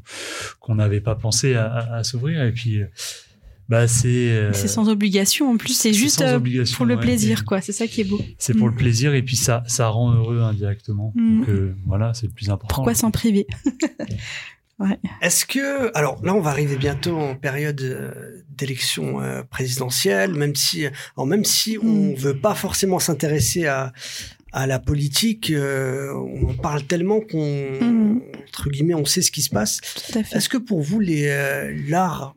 qu'on n'avait pas pensé à, à- à s'ouvrir. Et puis, euh, bah c'est euh, c'est sans obligation en plus, c'est juste sans euh, obligation, pour le ouais. plaisir quoi. C'est ça qui est beau. C'est pour Mm. le plaisir et puis ça ça rend heureux indirectement. Donc euh, voilà, c'est le plus important. Pourquoi s'en priver? <laughs> Est-ce que, alors là, on va arriver bientôt en période d'élection euh, présidentielle, même si, alors même si on Mm. veut pas forcément s'intéresser à à la politique, euh, on en parle tellement qu'on, Mm. entre guillemets, on sait ce qui se passe. Est-ce que pour vous, les euh, l'art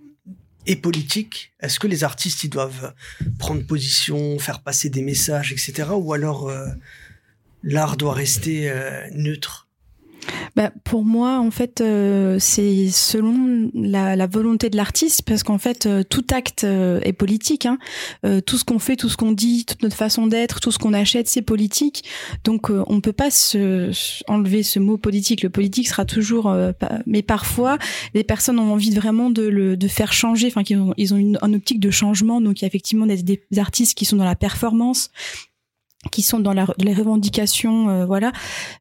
est politique Est-ce que les artistes ils doivent prendre position, faire passer des messages, etc. Ou alors euh, l'art doit rester euh, neutre? Bah, pour moi, en fait, euh, c'est selon la, la volonté de l'artiste, parce qu'en fait, euh, tout acte euh, est politique. Hein. Euh, tout ce qu'on fait, tout ce qu'on dit, toute notre façon d'être, tout ce qu'on achète, c'est politique. Donc, euh, on peut pas se, enlever ce mot politique. Le politique sera toujours. euh, pas- mais parfois, les personnes ont envie vraiment de le de faire changer. Enfin, qu'ils ont, ils ont une, une optique de changement. Donc, il y a effectivement des artistes qui sont dans la performance qui sont dans la, les revendications, euh, voilà.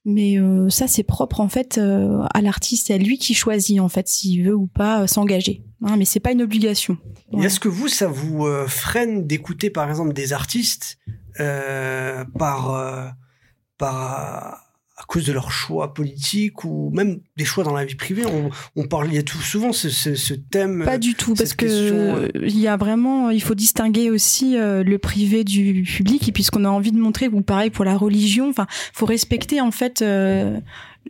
Mais euh, ça, c'est propre en fait euh, à l'artiste, c'est à lui qui choisit en fait s'il veut ou pas euh, s'engager. Hein, mais c'est pas une obligation. Ouais. Est-ce que vous, ça vous euh, freine d'écouter par exemple des artistes euh, par euh, par à cause de leur choix politique ou même des choix dans la vie privée On, on parle, il y a tout souvent ce, ce, ce thème. Pas du tout, parce que question, euh, il y a vraiment, il faut distinguer aussi euh, le privé du public, et puis ce qu'on a envie de montrer, ou pareil pour la religion. Enfin, faut respecter en fait euh,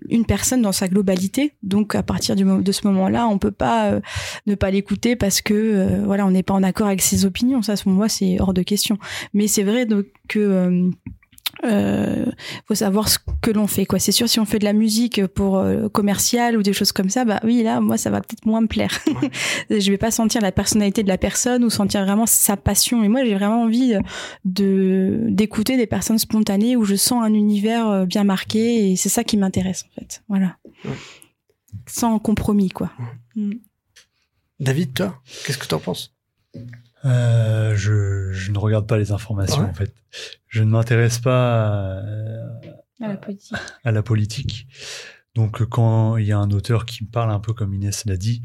une personne dans sa globalité. Donc à partir du, de ce moment-là, on peut pas euh, ne pas l'écouter parce que euh, voilà, on n'est pas en accord avec ses opinions. Ça, à ce moment-là, c'est hors de question. Mais c'est vrai donc, que euh, euh, faut savoir ce que l'on fait quoi. C'est sûr si on fait de la musique pour euh, commercial ou des choses comme ça bah oui là moi ça va peut-être moins me plaire. <laughs> Je vais pas sentir la personnalité de la personne ou sentir vraiment sa passion. Et moi j'ai vraiment envie de d'écouter des personnes spontanées où je sens un univers euh, bien marqué et c'est ça qui m'intéresse en fait. Voilà. Ouais. sans compromis quoi. Mm. David, toi, qu'est-ce que tu en penses? Euh, je, je ne regarde pas les informations Ouais. en fait. Je ne m'intéresse pas euh, à la politique à la politique. Donc quand il y a un auteur qui me parle un peu comme Inès l'a dit,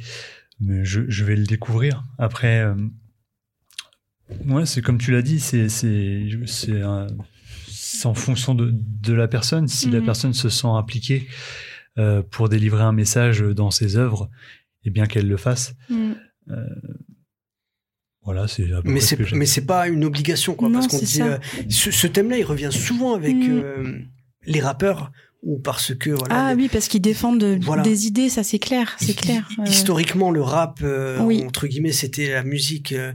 mais je, je vais le découvrir. Après, euh, ouais, c'est comme tu l'as dit, c'est c'est c'est un- c'est en fonction de, de la personne. Si la Mhm. personne se sent impliquée euh, pour délivrer un message dans ses œuvres, et bien qu'elle le fasse. Mm. Voilà, c'est Mais ce c'est j'ai. mais c'est pas une obligation quoi, Non, parce qu'on c'est dit ça. euh, ce, ce thème-là, il revient souvent avec Mm. euh, les rappeurs ou parce que voilà. ah les- oui parce qu'ils défendent de- Voilà. des idées ça c'est clair c'est clair hi- Euh, Historiquement, le rap, euh, Oui. entre guillemets, c'était la musique euh,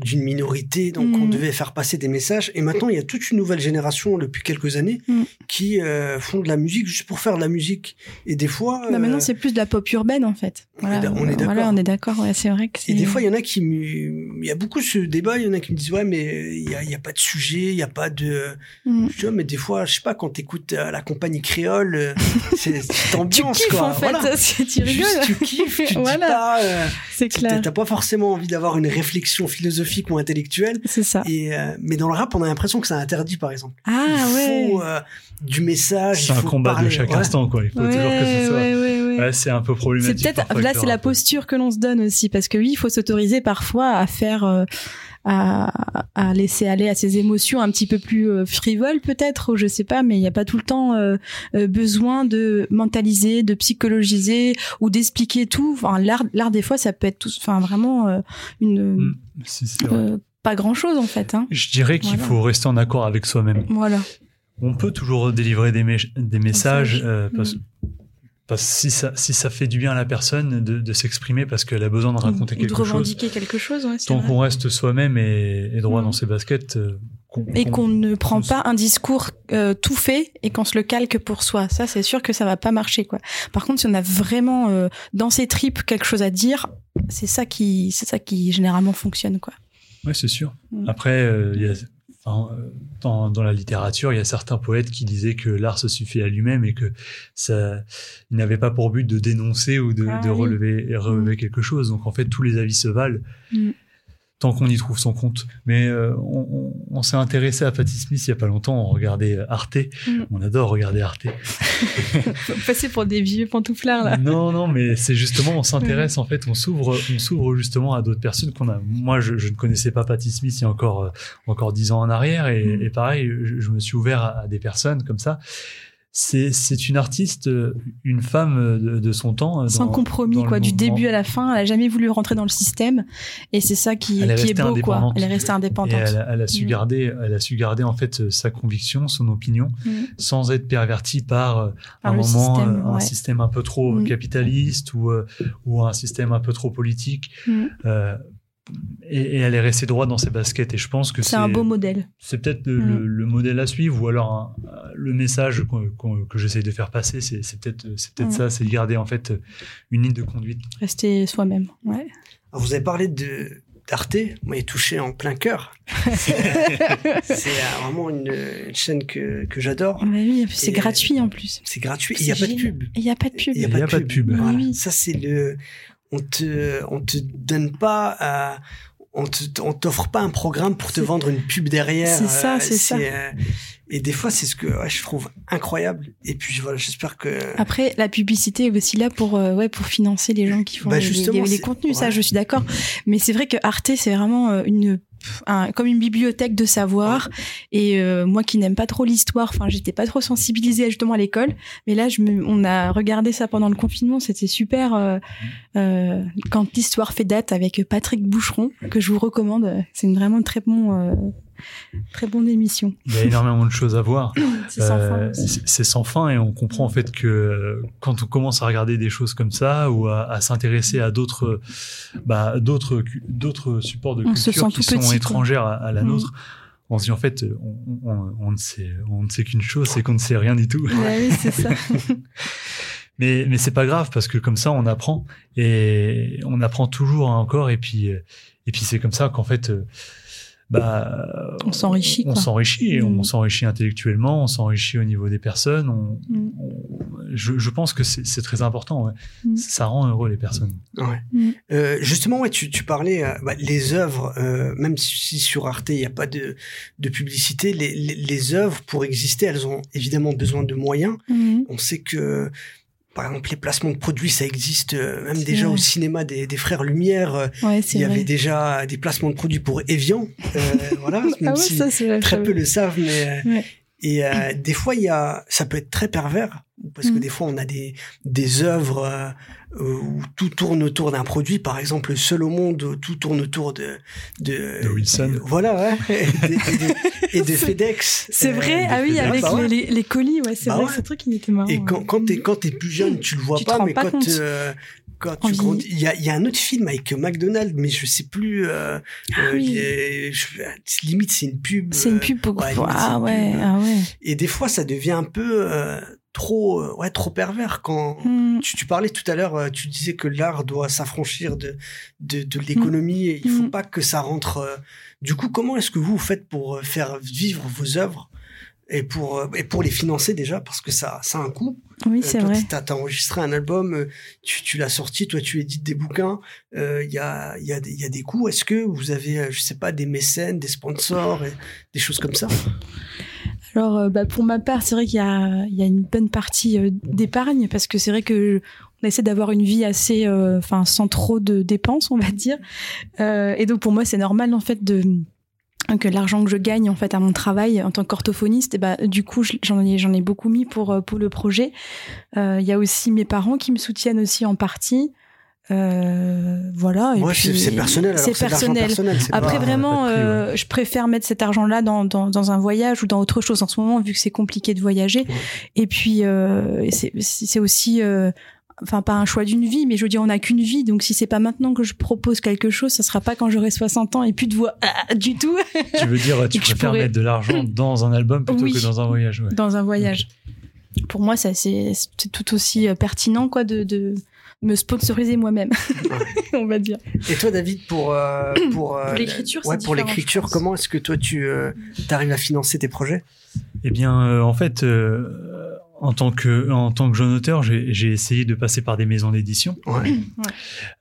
d'une minorité, donc Mm. on devait faire passer des messages. Et maintenant, il y a toute une nouvelle génération depuis quelques années Mm. qui euh, font de la musique juste pour faire de la musique. Et des fois, Non, maintenant euh, c'est plus de la pop urbaine en fait. On est Voilà, d'a- on est d'accord. Voilà, on est d'accord. Ouais, c'est vrai que et des fois, il y en a qui, il y a beaucoup ce débat. Il y en a qui me disent ouais, mais il y a, il y a pas de sujet, il y a pas de. Mm. Je dis, Ouais, mais des fois, je sais pas, quand t'écoutes euh, la compagnie créole, euh, <laughs> c'est c'est Tu ambiance kiffes quoi. en fait, Voilà. <laughs> tu rigoles. Juste, tu kiffes, tu <laughs> dis Voilà. pas. euh, C'est T'as clair. t'as pas forcément envie d'avoir une réflexion philosophique ou intellectuelle. C'est ça. Et euh, mais dans le rap, on a l'impression que c'est interdit, par exemple. Ah il ouais. faut euh, du message. C'est un faut combat parler, de chaque ouais. instant, quoi. Il faut ouais, toujours que ce soit. ouais, ouais. C'est un peu C'est problématique. peut-être parfois là, c'est la posture que l'on se donne aussi, parce que oui, il faut s'autoriser parfois à faire, euh, à, à, laisser aller à ses émotions un petit peu plus euh, frivoles peut-être, ou je sais pas, mais il n'y a pas tout le temps euh, besoin de mentaliser, de psychologiser ou d'expliquer tout. Enfin, l'art, l'art des fois, ça peut être tout, enfin vraiment une mmh, pas grand chose en fait. Hein. Je dirais qu'il faut rester en accord avec soi-même. Voilà. On peut toujours délivrer des, des messages parce, mmh si ça, si ça fait du bien à la personne de, s'exprimer parce qu'elle a besoin de raconter quelque chose. De revendiquer quelque chose, ouais, Tant qu'on reste soi-même et, droit dans ses baskets. Euh, et qu'on ne prend pas un discours euh, tout fait et qu'on se le calque pour soi. Ça, c'est sûr que ça va pas marcher, quoi. Par contre, si on a vraiment euh, dans ses tripes quelque chose à dire, c'est ça qui, c'est ça qui généralement fonctionne, quoi. Ouais, c'est sûr. Mm. Après, il y a Enfin, dans, dans, la littérature, il y a certains poètes qui disaient que l'art se suffit à lui-même et que ça, il n'avait pas pour but de dénoncer ou de, ah de relever, relever mm. quelque chose. Donc en fait, tous les avis se valent. Mm tant qu'on y trouve son compte. Mais euh, on, on, s'est intéressé à Patti Smith il y a pas longtemps, on regardait Arte. Mm. On adore regarder Arte. <laughs> Passer pour des vieux pantouflards là. Non, non, mais c'est justement, on s'intéresse en fait, on s'ouvre, on s'ouvre justement à d'autres personnes qu'on a. Moi, je, je, ne connaissais pas Patti Smith il y a encore euh, encore dix ans en arrière, et, mm. et pareil, je, je, me suis ouvert à, à des personnes comme ça c'est une artiste, euh, une femme euh, de, son temps. Euh, Sans compromis, quoi, du début à la fin. Elle a jamais voulu rentrer dans le système, et c'est ça qui, est, qui est beau, quoi. Elle est restée indépendante. elle, a, su mm. garder, elle a su garder en fait sa conviction, son opinion, mm. sans être pervertie par, un moment un système un peu trop mm. capitaliste ou ou un système un peu trop politique et, elle est restée droite dans ses baskets. Et je pense que c'est un beau modèle. C'est peut-être le, mm. modèle à suivre, ou alors le message que j'essaye de faire passer, c'est peut-être mm. ça, c'est de garder en fait une ligne de conduite. Rester soi-même. Ouais. vous avez parlé de d'Arte, moi, est touché en plein cœur. <laughs> c'est euh, vraiment une, chaîne que, que j'adore. Bah oui, c'est gratuit en plus. C'est gratuit. Il n'y a pas de pub. Il n'y a pas de pub. Il n'y a, pas de pub. Ça, c'est le, on te on te donne pas à on on t'offre pas un programme pour te vendre une pub derrière. C'est ça, euh, c'est ça. Euh, et des fois, c'est ce que je trouve incroyable. Et puis voilà, j'espère que. Après, la publicité est aussi là pour euh, ouais pour financer les gens qui font bah, les, contenus. Ça, je suis d'accord. Mais c'est vrai que Arte, c'est vraiment une comme une bibliothèque de savoir. Et euh, moi qui n'aime pas trop l'histoire, enfin j'étais pas trop sensibilisée justement à l'école, mais là je me, on a regardé ça pendant le confinement, c'était super. Euh, euh, quand l'histoire fait date avec Patrick Boucheron, que je vous recommande, c'est une vraiment très bon Très bonne émission. Il y a énormément de choses à voir. <coughs> c'est sans, euh, sans, fin et on comprend en fait que quand on commence à regarder des choses comme ça ou à, s'intéresser à d'autres, bah, d'autres, supports de culture qui sont étrangères à, la mm. nôtre, on se dit en fait, on, ne sait, on ne sait qu'une chose, c'est qu'on ne sait rien du tout. oui, c'est ça. <laughs> mais mais c'est pas grave parce que comme ça on apprend et on apprend toujours encore et puis et puis c'est comme ça qu'en fait bah, on s'enrichit. On, s'enrichit on mm. s'enrichit intellectuellement, on s'enrichit au niveau des personnes. On, mm. je, je, pense que c'est très important. Ouais. Mm. Ça rend heureux les personnes. Ouais. Euh, justement, ouais, tu, tu parlais euh, bah, les œuvres, euh, même si sur Arte il n'y a pas de, de publicité, les, les, les, œuvres pour exister, elles ont évidemment besoin de moyens. On sait que par exemple, les placements de produits, ça existe euh, même déjà au cinéma des, des frères Lumière. Euh, il y avait déjà des placements de produits pour Evian, euh, <laughs> voilà. Même ah si très peu le savent, mais et des fois, il y a, ça peut être très pervers parce que mm. des fois, on a des des œuvres où tout tourne autour d'un produit. Par exemple, Seul au monde, tout tourne autour de de, de Wilson. voilà, ouais, <laughs> et, de, FedEx. C'est vrai, euh, ah oui, avec bah les, les, colis, ouais, c'est bah vrai, ce truc il était marrant. Et quand quand t'es quand t'es plus jeune, tu le vois pas, mais quand euh, quand tu grandis, il y a, y a un autre film avec McDonald's, mais je sais plus. Euh, ah, euh, oui. limite, c'est une pub. C'est une pub pour. Ouais, ah ouais, ah ouais. Et des fois, ça devient un peu trop euh, ouais trop pervers. Quand hmm. tu, tu, parlais tout à l'heure euh, tu disais que l'art doit s'affranchir de de, de l'économie et il faut hmm. pas que ça rentre euh, du coup comment est-ce que vous, faites pour faire vivre vos œuvres et pour et pour les financer déjà? Parce que ça ça a un coût. Oui c'est vrai. t'as as enregistré un album tu, tu l'as sorti toi tu édites des bouquins il y a il y a des il y a des coûts. Est-ce que vous avez je sais pas des mécènes des sponsors des choses comme ça? Alors, euh, bah, pour ma part, c'est vrai qu'il y a, il y a une bonne partie euh, d'épargne parce que c'est vrai que on essaie d'avoir une vie assez, enfin, sans trop de dépenses, on va dire. et donc pour moi, c'est normal en fait de que l'argent que je gagne en fait à mon travail en tant qu'orthophoniste, et bah, du coup j'en ai j'en ai beaucoup mis pour pour le projet. Il y a aussi mes parents qui me soutiennent aussi en partie. Euh, voilà. Et c'est personnel. C'est personnel. Après, vraiment, euh, je préfère mettre cet argent-là dans, dans, dans, un voyage ou dans autre chose en ce moment, vu que c'est compliqué de voyager. Et puis, euh, c'est aussi, euh, enfin, pas un choix d'une vie, mais je veux dire, on n'a qu'une vie. Donc, si c'est pas maintenant que je propose quelque chose, ça sera pas quand j'aurai 60 ans et plus de voix ah, du tout. <laughs> Tu veux dire, tu préfères mettre de l'argent <laughs> dans un album plutôt que dans un voyage. Ouais. Dans un voyage. Pour moi, ça c'est tout aussi pertinent, quoi, de, de me sponsoriser moi-même, <laughs> on va dire. Et toi, David, pour euh, <clears throat> pour euh, l'écriture, ouais, pour l'écriture, comment est-ce que toi tu euh, arrives à financer tes projets? Eh bien, en fait, en tant que en tant que jeune auteur, j'ai essayé de passer par des maisons d'édition. Ouais.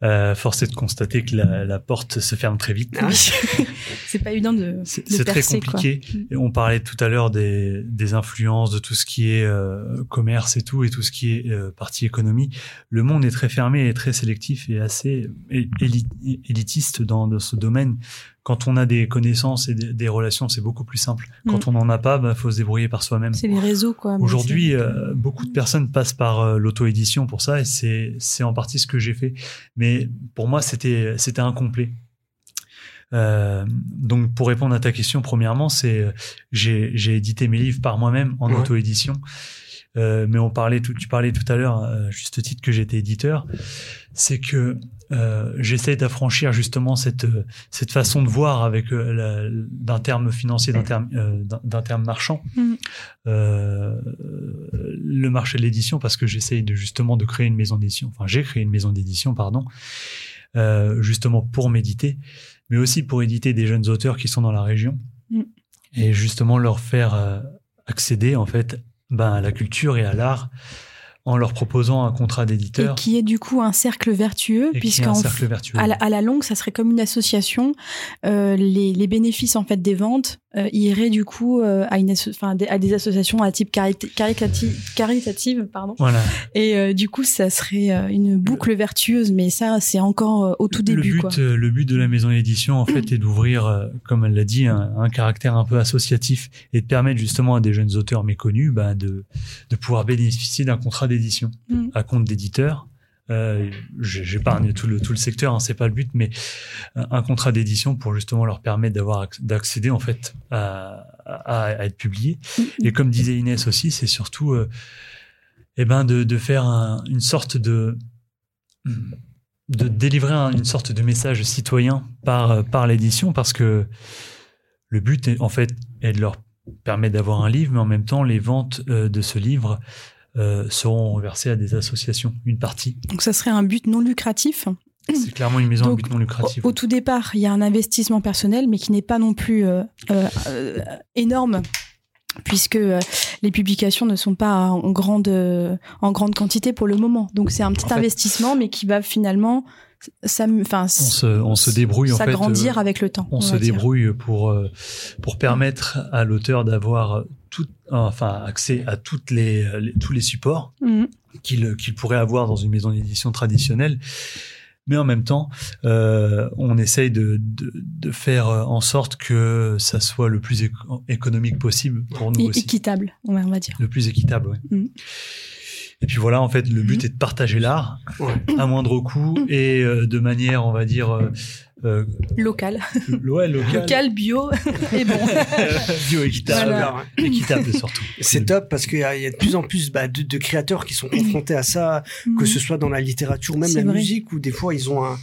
Euh, force est de constater que la, la, porte se ferme très vite. Ah <laughs> c'est pas évident de. C'est très compliqué. Et on parlait tout à l'heure des, des influences, de tout ce qui est euh, commerce et tout, et tout ce qui est euh, partie économie. Le monde est très fermé et très sélectif et assez élitiste dans, dans ce domaine quand on a des connaissances et des, relations, c'est beaucoup plus simple. Quand mm. on n'en a pas, bah, faut se débrouiller par soi-même. C'est les réseaux, quoi. Aujourd'hui, euh, beaucoup de personnes passent par euh, l'auto-édition pour ça, et c'est en partie ce que j'ai fait. Mais pour moi, c'était incomplet. Euh, donc, pour répondre à ta question, premièrement, c'est j'ai j'ai édité mes livres par moi-même en auto-édition. Euh, mais on parlait tout, tu parlais tout à l'heure, euh, juste titre que j'étais éditeur, c'est que euh, j'essaie d'affranchir justement cette cette façon de voir avec euh, d'un terme financier, d'un terme d'un terme marchand, mm. le marché de l'édition, parce que j'essaie de justement de créer une maison d'édition. Enfin, j'ai créé une maison d'édition, pardon, justement pour méditer, mais aussi pour éditer des jeunes auteurs qui sont dans la région mm. et justement leur faire accéder en fait ben, à la culture et à l'art en leur proposant un contrat d'éditeur. Qui est du coup un cercle vertueux, puisqu'à la, à la longue, ça serait comme une association. Euh, les, les, bénéfices en fait des ventes euh, iraient du coup euh, à, une enfin, à des associations à type caritative, caritative pardon. Voilà. Et euh, du coup, ça serait euh, une boucle vertueuse, mais ça, c'est encore au tout début. Le but, quoi. le but de la maison d'édition, en fait, est d'ouvrir, comme elle l'a dit, un, un, caractère un peu associatif et de permettre justement à des jeunes auteurs méconnus bah, de, de pouvoir bénéficier d'un contrat d'édition mm. à compte d'éditeur. Euh, J'épargne tout le tout le secteur, hein, c'est pas le but, mais un contrat d'édition pour justement leur permettre d'avoir d'accéder en fait à, à, à, être publié. Mm-hmm. Et comme disait Inès aussi, c'est surtout euh, eh ben de, de faire un, une sorte de de délivrer un, une sorte de message citoyen par par l'édition, parce que le but est, en fait est de leur permettre d'avoir un livre, mais en même temps les ventes euh, de ce livre euh, seront versées à des associations, une partie. Donc ça serait un but non lucratif c'est clairement une maison à but non lucratif. Au, tout départ, il y a un investissement personnel, mais qui n'est pas non plus euh, euh, énorme puisque les publications ne sont pas en grande en grande quantité pour le moment. Donc c'est un petit investissement, mais qui va finalement ça, on se, on se débrouille en fait. S'agrandir avec le temps. On, se débrouille pour pour permettre à l'auteur d'avoir enfin accès à toutes les, tous les supports mmh. qu'il qu'il pourrait avoir dans une maison d'édition traditionnelle. Mais en même temps, euh, on essaye de, de, de, faire en sorte que ça soit le plus économique possible pour nous aussi. Équitable, on va dire. Le plus équitable, oui. Mmh. Et puis voilà, en fait, le but mmh. est de partager l'art à moindre coût et euh, de manière, on va dire, euh, local. Ouais, local. local, bio et bon. <laughs> bio équitable, équitable surtout. C'est top parce qu'il y, y, a de plus en plus bah, de, de, créateurs qui sont confrontés à ça, que ce soit dans la littérature, même la musique, où des fois ils ont un,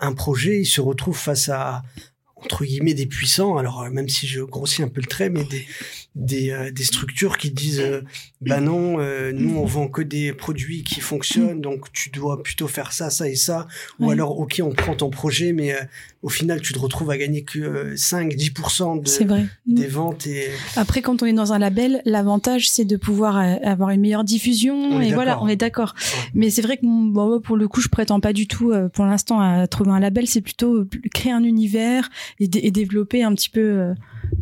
un projet, ils se retrouvent face à entre guillemets des puissants alors euh, même si je grossis un peu le trait mais des des, euh, des structures qui disent euh, bah non nous on vend que des produits qui fonctionnent donc tu dois plutôt faire ça ça et ça. Ou alors ok on prend ton projet mais au final tu te retrouves à gagner que 5 10% de, vrai. des ventes et après quand on est dans un label l'avantage c'est de pouvoir avoir une meilleure diffusion et voilà on est d'accord. Mais c'est vrai que bon, pour le coup je prétends pas du tout pour l'instant à trouver un label. C'est plutôt créer un univers et, développer un petit peu euh,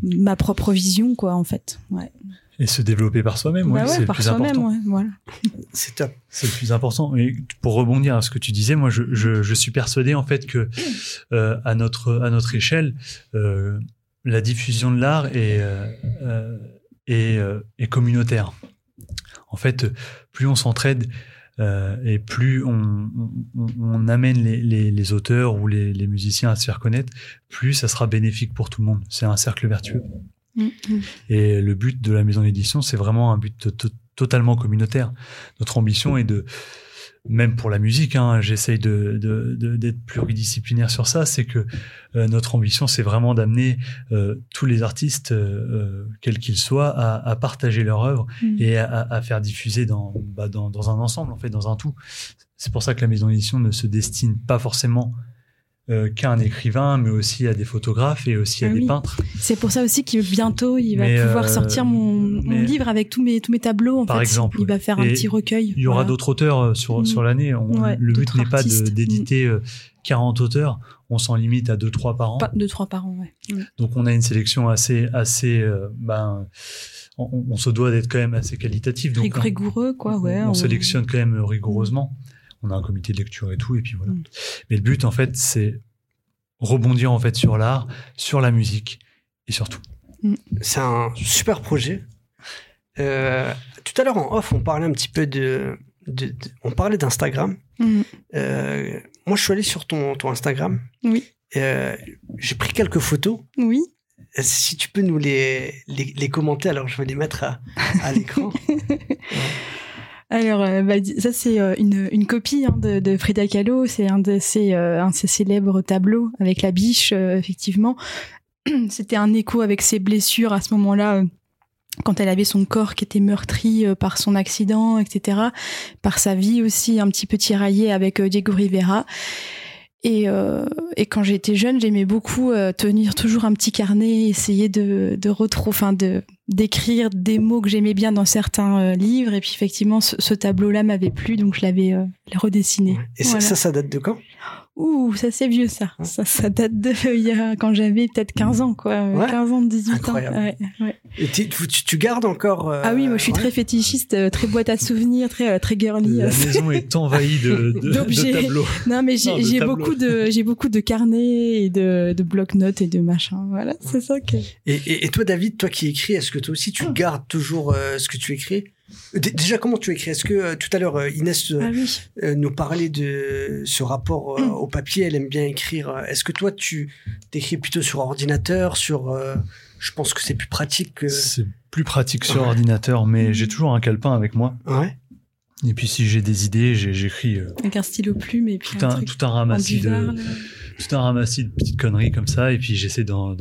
ma propre vision, quoi, en fait. Ouais. Et se développer par soi-même, Bah ouais, ouais, c'est le par plus soi-même, important. ouais, voilà. <laughs> C'est top. C'est le plus important. Et pour rebondir à ce que tu disais, moi, je, je, je suis persuadé en fait que euh, à notre à notre échelle, euh, la diffusion de l'art est euh, est, euh, est communautaire. En fait, plus on s'entraide euh, et plus on, on, on amène les, les, les auteurs ou les, les musiciens à se faire connaître, plus ça sera bénéfique pour tout le monde. C'est un cercle vertueux. Mm, mm. Et le but de la maison d'édition, c'est vraiment un but to- to- totalement communautaire. Notre ambition est de, même pour la musique, hein, j'essaye de, de- de- d'être pluridisciplinaire sur ça, c'est que euh, notre ambition, c'est vraiment d'amener euh, tous les artistes, euh, euh, quels qu'ils soient, à, à partager leur œuvre Mm. et à, à- à faire diffuser dans, bah, dans, dans un ensemble, en fait, dans un tout. C'est pour ça que la maison d'édition ne se destine pas forcément euh, qu'à un écrivain, mais aussi à des photographes et aussi à Ah des peintres. C'est pour ça aussi que bientôt il va Mais, pouvoir euh, sortir mon, livre avec tous mes tous mes tableaux. En Par fait. exemple, il va faire un Et petit recueil. Il y aura voilà. d'autres auteurs euh, sur, Mm. sur l'année. Ouais, le but n'est pas d'éditer euh, 40 auteurs. On s'en limite à 2-3 par an. Pas deux trois par an. Ouais. Mm. Donc on a une sélection assez, assez, euh, ben, on, on se doit d'être quand même assez qualitatif. Donc rigoureux quoi. on, Ouais. on sélectionne quand même rigoureusement. On a un comité de lecture et tout, et puis voilà. Mm. Mais le but, en fait, c'est rebondir en fait sur l'art, sur la musique et sur tout. C'est un super projet. Euh, tout à l'heure en off, on parlait un petit peu de, de- de- on parlait d'Instagram. Mm. Euh, moi, je suis allé sur ton, ton Instagram. Oui. Euh, J'ai pris quelques photos. Oui. Si tu peux nous les, les, les commenter, alors je vais les mettre à, à l'écran. <laughs> Alors, euh, bah, ça c'est euh, une, une copie hein, de, de Frida Kahlo. C'est un de ses, euh, un de ses célèbres tableaux avec la biche, euh, effectivement. <clears throat> C'était un écho avec ses blessures à ce moment-là. euh, quand elle avait son corps qui était meurtri par son accident, etc., par sa vie aussi un petit peu tiraillée avec Diego Rivera. Et, euh, et quand j'étais jeune, j'aimais beaucoup tenir toujours un petit carnet, essayer de, de retrouver, enfin de d'écrire des mots que j'aimais bien dans certains euh, livres. Et puis effectivement, ce, ce tableau-là m'avait plu, donc je l'avais euh, redessiné. Et ça, Voilà. ça, ça date de quand? Ouh, ça c'est vieux ça. Ça, ça date de il y a, quand j'avais peut-être 15 ans, quoi. Euh, Ouais. 15 ans, 18 Incroyable. ans. Ouais, ouais. Et tu, tu, tu gardes encore euh, Ah oui, moi je suis ouais. très fétichiste, euh, très boîte à souvenirs, très, euh, très girly. La euh, maison est envahie de, de, D'objets. de tableaux. Non, mais j'ai beaucoup de j'ai beaucoup de carnets et de, de bloc-notes et de machin. Voilà, c'est ça que. Et, et, et toi, David, toi qui écris, est-ce que toi aussi tu gardes toujours euh, ce que tu écris? Déjà, comment tu écris? Est-ce que euh, tout à l'heure, euh, Inès euh, Ah oui. euh, nous parlait de ce rapport euh, Mm. au papier Elle aime bien écrire. Est-ce que toi, tu t'écris plutôt sur ordinateur Sur, euh, je pense que c'est plus pratique. Que... C'est plus pratique sur Ouais. ordinateur, mais j'ai toujours un calepin avec moi. Ouais. Et puis si j'ai des idées, j'écris euh, Avec un stylo plume et puis tout, un, tout un ramassis de, là. tout un ramassis de petites conneries comme ça, et puis j'essaie d'en,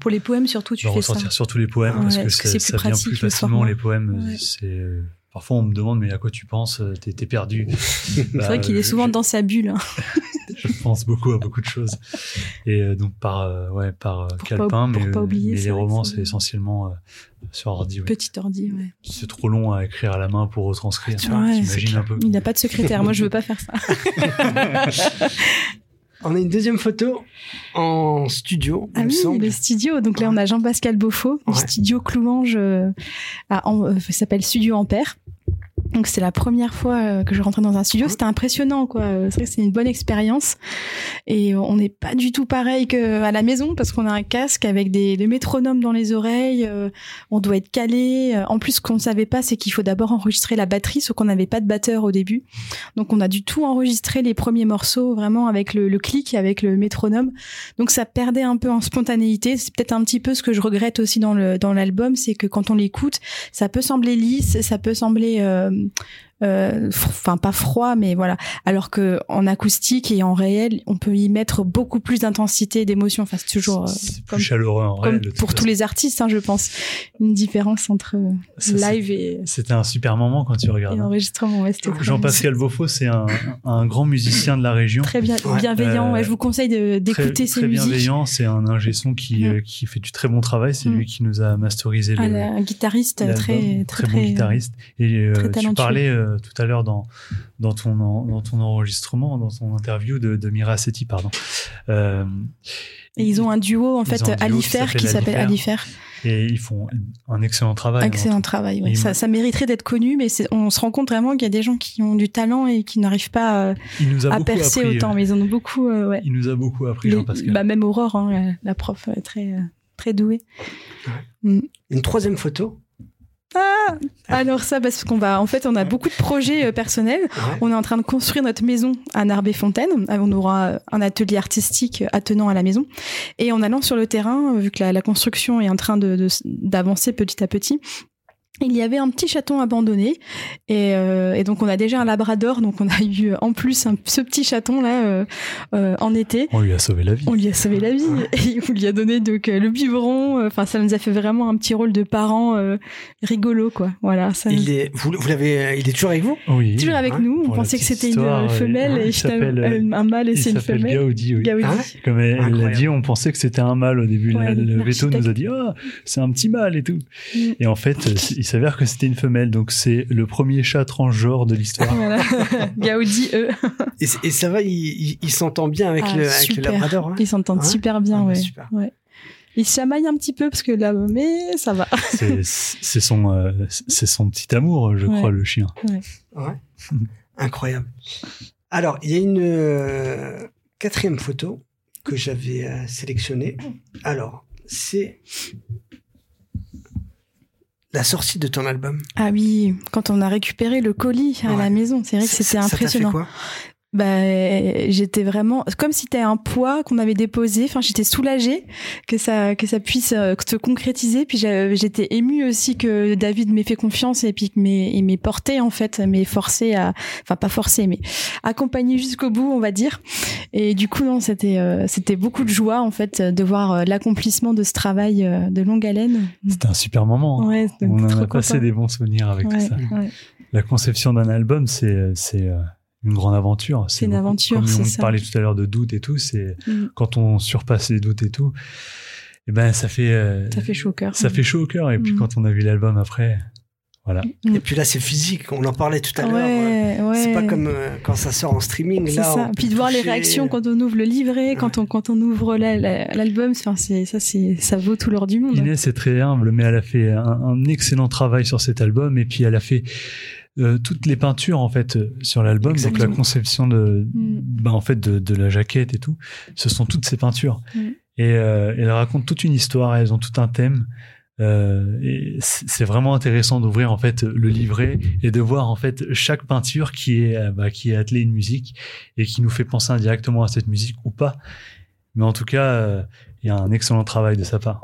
Pour les poèmes surtout, tu fais ça. ressortir sur tous les poèmes Ouais, parce que parce que ça, plus ça vient plus facilement les poèmes. Ouais. C'est euh, parfois on me demande mais à quoi tu penses euh, T'es, perdu? <laughs> Bah, C'est vrai qu'il est souvent je, dans sa bulle. hein. <laughs> Je pense beaucoup à beaucoup de choses. Et euh, donc par euh, ouais par euh, pas- mais, pas oublier, mais c'est les romans c'est- essentiellement euh, sur ordi. ouais. Petit ordi, ouais. C'est trop long à écrire à la main pour retranscrire. Tu vois, un peu. Il n'a pas de secrétaire. Moi, je veux pas faire ça. <laughs> On a une deuxième photo en studio, il Ah me oui, semble. le studio. Donc là, on a Jean-Pascal Beaufort, du Ouais. studio Clouange, euh, à, euh, ça s'appelle Studio Ampère. Donc c'est la première fois euh, que je rentrais dans un studio. C'était impressionnant, quoi. Euh, C'est vrai que c'est une bonne expérience. Et on n'est pas du tout pareil qu'à la maison parce qu'on a un casque avec des, des métronomes dans les oreilles. euh, on doit être calé. Euh, En plus, ce qu'on ne savait pas, c'est qu'il faut d'abord enregistrer la batterie, sauf qu'on n'avait pas de batteur au début. Donc on a du tout enregistré les premiers morceaux vraiment avec le, le clic, avec le métronome. Donc ça perdait un peu en spontanéité. C'est peut-être un petit peu ce que je regrette aussi dans le dans l'album, c'est que quand on l'écoute, ça peut sembler lisse, ça peut sembler euh, euh, fr- enfin pas froid mais voilà alors que en acoustique et en réel on peut y mettre beaucoup plus d'intensité d'émotion enfin c'est toujours euh, C'est plus comme, chaleureux en comme réel. pour tous les artistes hein, je pense une différence entre euh, Ça, live et, C'était un super moment quand tu regardes. et hein. enregistrement ouais, c'était très- Jean-Pascal Beaufort, c'est un, un grand musicien de la région. très bien Ouais. bienveillant Euh, ouais, je vous conseille de- Très, d'écouter ses très musiques bienveillant, c'est un ingé son qui, euh, qui fait du très bon travail. C'est Mm. lui qui nous a masterisé Ah, le, un guitariste très très bon très, guitariste. Et euh, très tu talentueux. parlais euh, tout à l'heure dans dans ton dans ton enregistrement, dans ton interview de, de Mira Setti, pardon. Euh, Et ils ont un duo en fait Alifer qui s'appelle Alifer. Et ils font un excellent travail. Excellent travail, oui. Ça, ça, mériterait d'être connu, mais on se rend compte vraiment qu'il y a des gens qui ont du talent et qui n'arrivent pas à percer autant. Mais ils en ont beaucoup, ouais. Il nous a beaucoup appris, Jean-Pascal. Bah, même Aurore, hein, la prof, très, très douée. Mm. Une troisième photo? Ah Alors ça, parce qu'on va, en fait, on a beaucoup de projets euh, personnels. On est en train de construire notre maison à Narbé-Fontaine. On aura un atelier artistique attenant à la maison. Et en allant sur le terrain, vu que la, construction est en train d'avancer petit à petit, il y avait un petit chaton abandonné et, euh, et, donc on a déjà un labrador donc on a <laughs> eu en plus un, ce petit chaton là euh, euh, en été. On lui a sauvé la vie. On lui a sauvé la vie <laughs> et on lui a donné donc le biberon. Enfin ça nous a fait vraiment un petit rôle de parents rigolo quoi. Voilà ça il est vous, vous l'avez il est toujours avec vous? Oui. Toujours avec nous. On pensait que c'était une femelle et et un mâle et c'est une femelle. Gaudi, oui. Gaudi. Ah comme elle l'a dit on pensait que c'était un mâle au début. Le veto nous a dit oh c'est un petit mâle et tout. Mm. et en fait il s'avère que c'était une femelle, donc c'est le premier chat transgenre de l'histoire. Voilà. <laughs> Gaudi, eux. Et, et, ça va, il, il, s'entend bien avec, ah, le, avec le labrador. Hein ils s'entendent super bien, ah, bah, ouais. Super. ouais. Il chamaille un petit peu parce que là, mais ça va. C'est son, euh, c'est son petit amour, je crois, le chien. Ouais. ouais. Incroyable. Alors, il y a une euh, quatrième photo que j'avais euh, sélectionnée. Alors, c'est la sortie de ton album. Ah oui, quand on a récupéré le colis à la maison, c'est vrai que c'était impressionnant. quoi? Bah j'étais vraiment comme si c'était un poids qu'on avait déposé enfin j'étais soulagée que ça que ça puisse euh, se concrétiser. Puis j'étais émue aussi que David m'ait fait confiance et puis que m'ait m'ait porté en fait m'ait forcé à enfin pas forcé mais accompagné jusqu'au bout on va dire. Et du coup non c'était euh, c'était beaucoup de joie en fait de voir euh, l'accomplissement de ce travail de longue haleine. C'était un super moment hein. ouais, on a passé des bons souvenirs avec tout ça. la conception d'un album c'est c'est une grande aventure. C'est une aventure, c'est ça. On parlait tout à l'heure de doutes et tout, c'est mm. quand on surpasse les doutes et tout, et eh ben ça fait euh, ça fait chaud au cœur. Ça fait chaud au cœur et puis mm. quand on a vu l'album après, voilà. Mm. Et puis là c'est physique, on en parlait tout à l'heure. Ouais, C'est pas comme euh, quand ça sort en streaming là. Ça. Puis de voir les réactions quand on ouvre le livret, quand on quand on ouvre l'album, enfin c'est ça c'est ça vaut tout l'or du monde. Inès est très humble, mais elle a fait un, un excellent travail sur cet album et puis elle a fait euh, toutes les peintures en fait euh, sur l'album, donc la conception de, mm. bah, en fait de, de, la jaquette et tout, ce sont toutes ces peintures. Mm. Et euh, elles racontent toute une histoire, elles ont tout un thème. Euh, et c'est vraiment intéressant d'ouvrir en fait le livret et de voir en fait chaque peinture qui est bah, qui est attelée une musique et qui nous fait penser indirectement à cette musique ou pas. Mais en tout cas, il y a un excellent travail de sa part.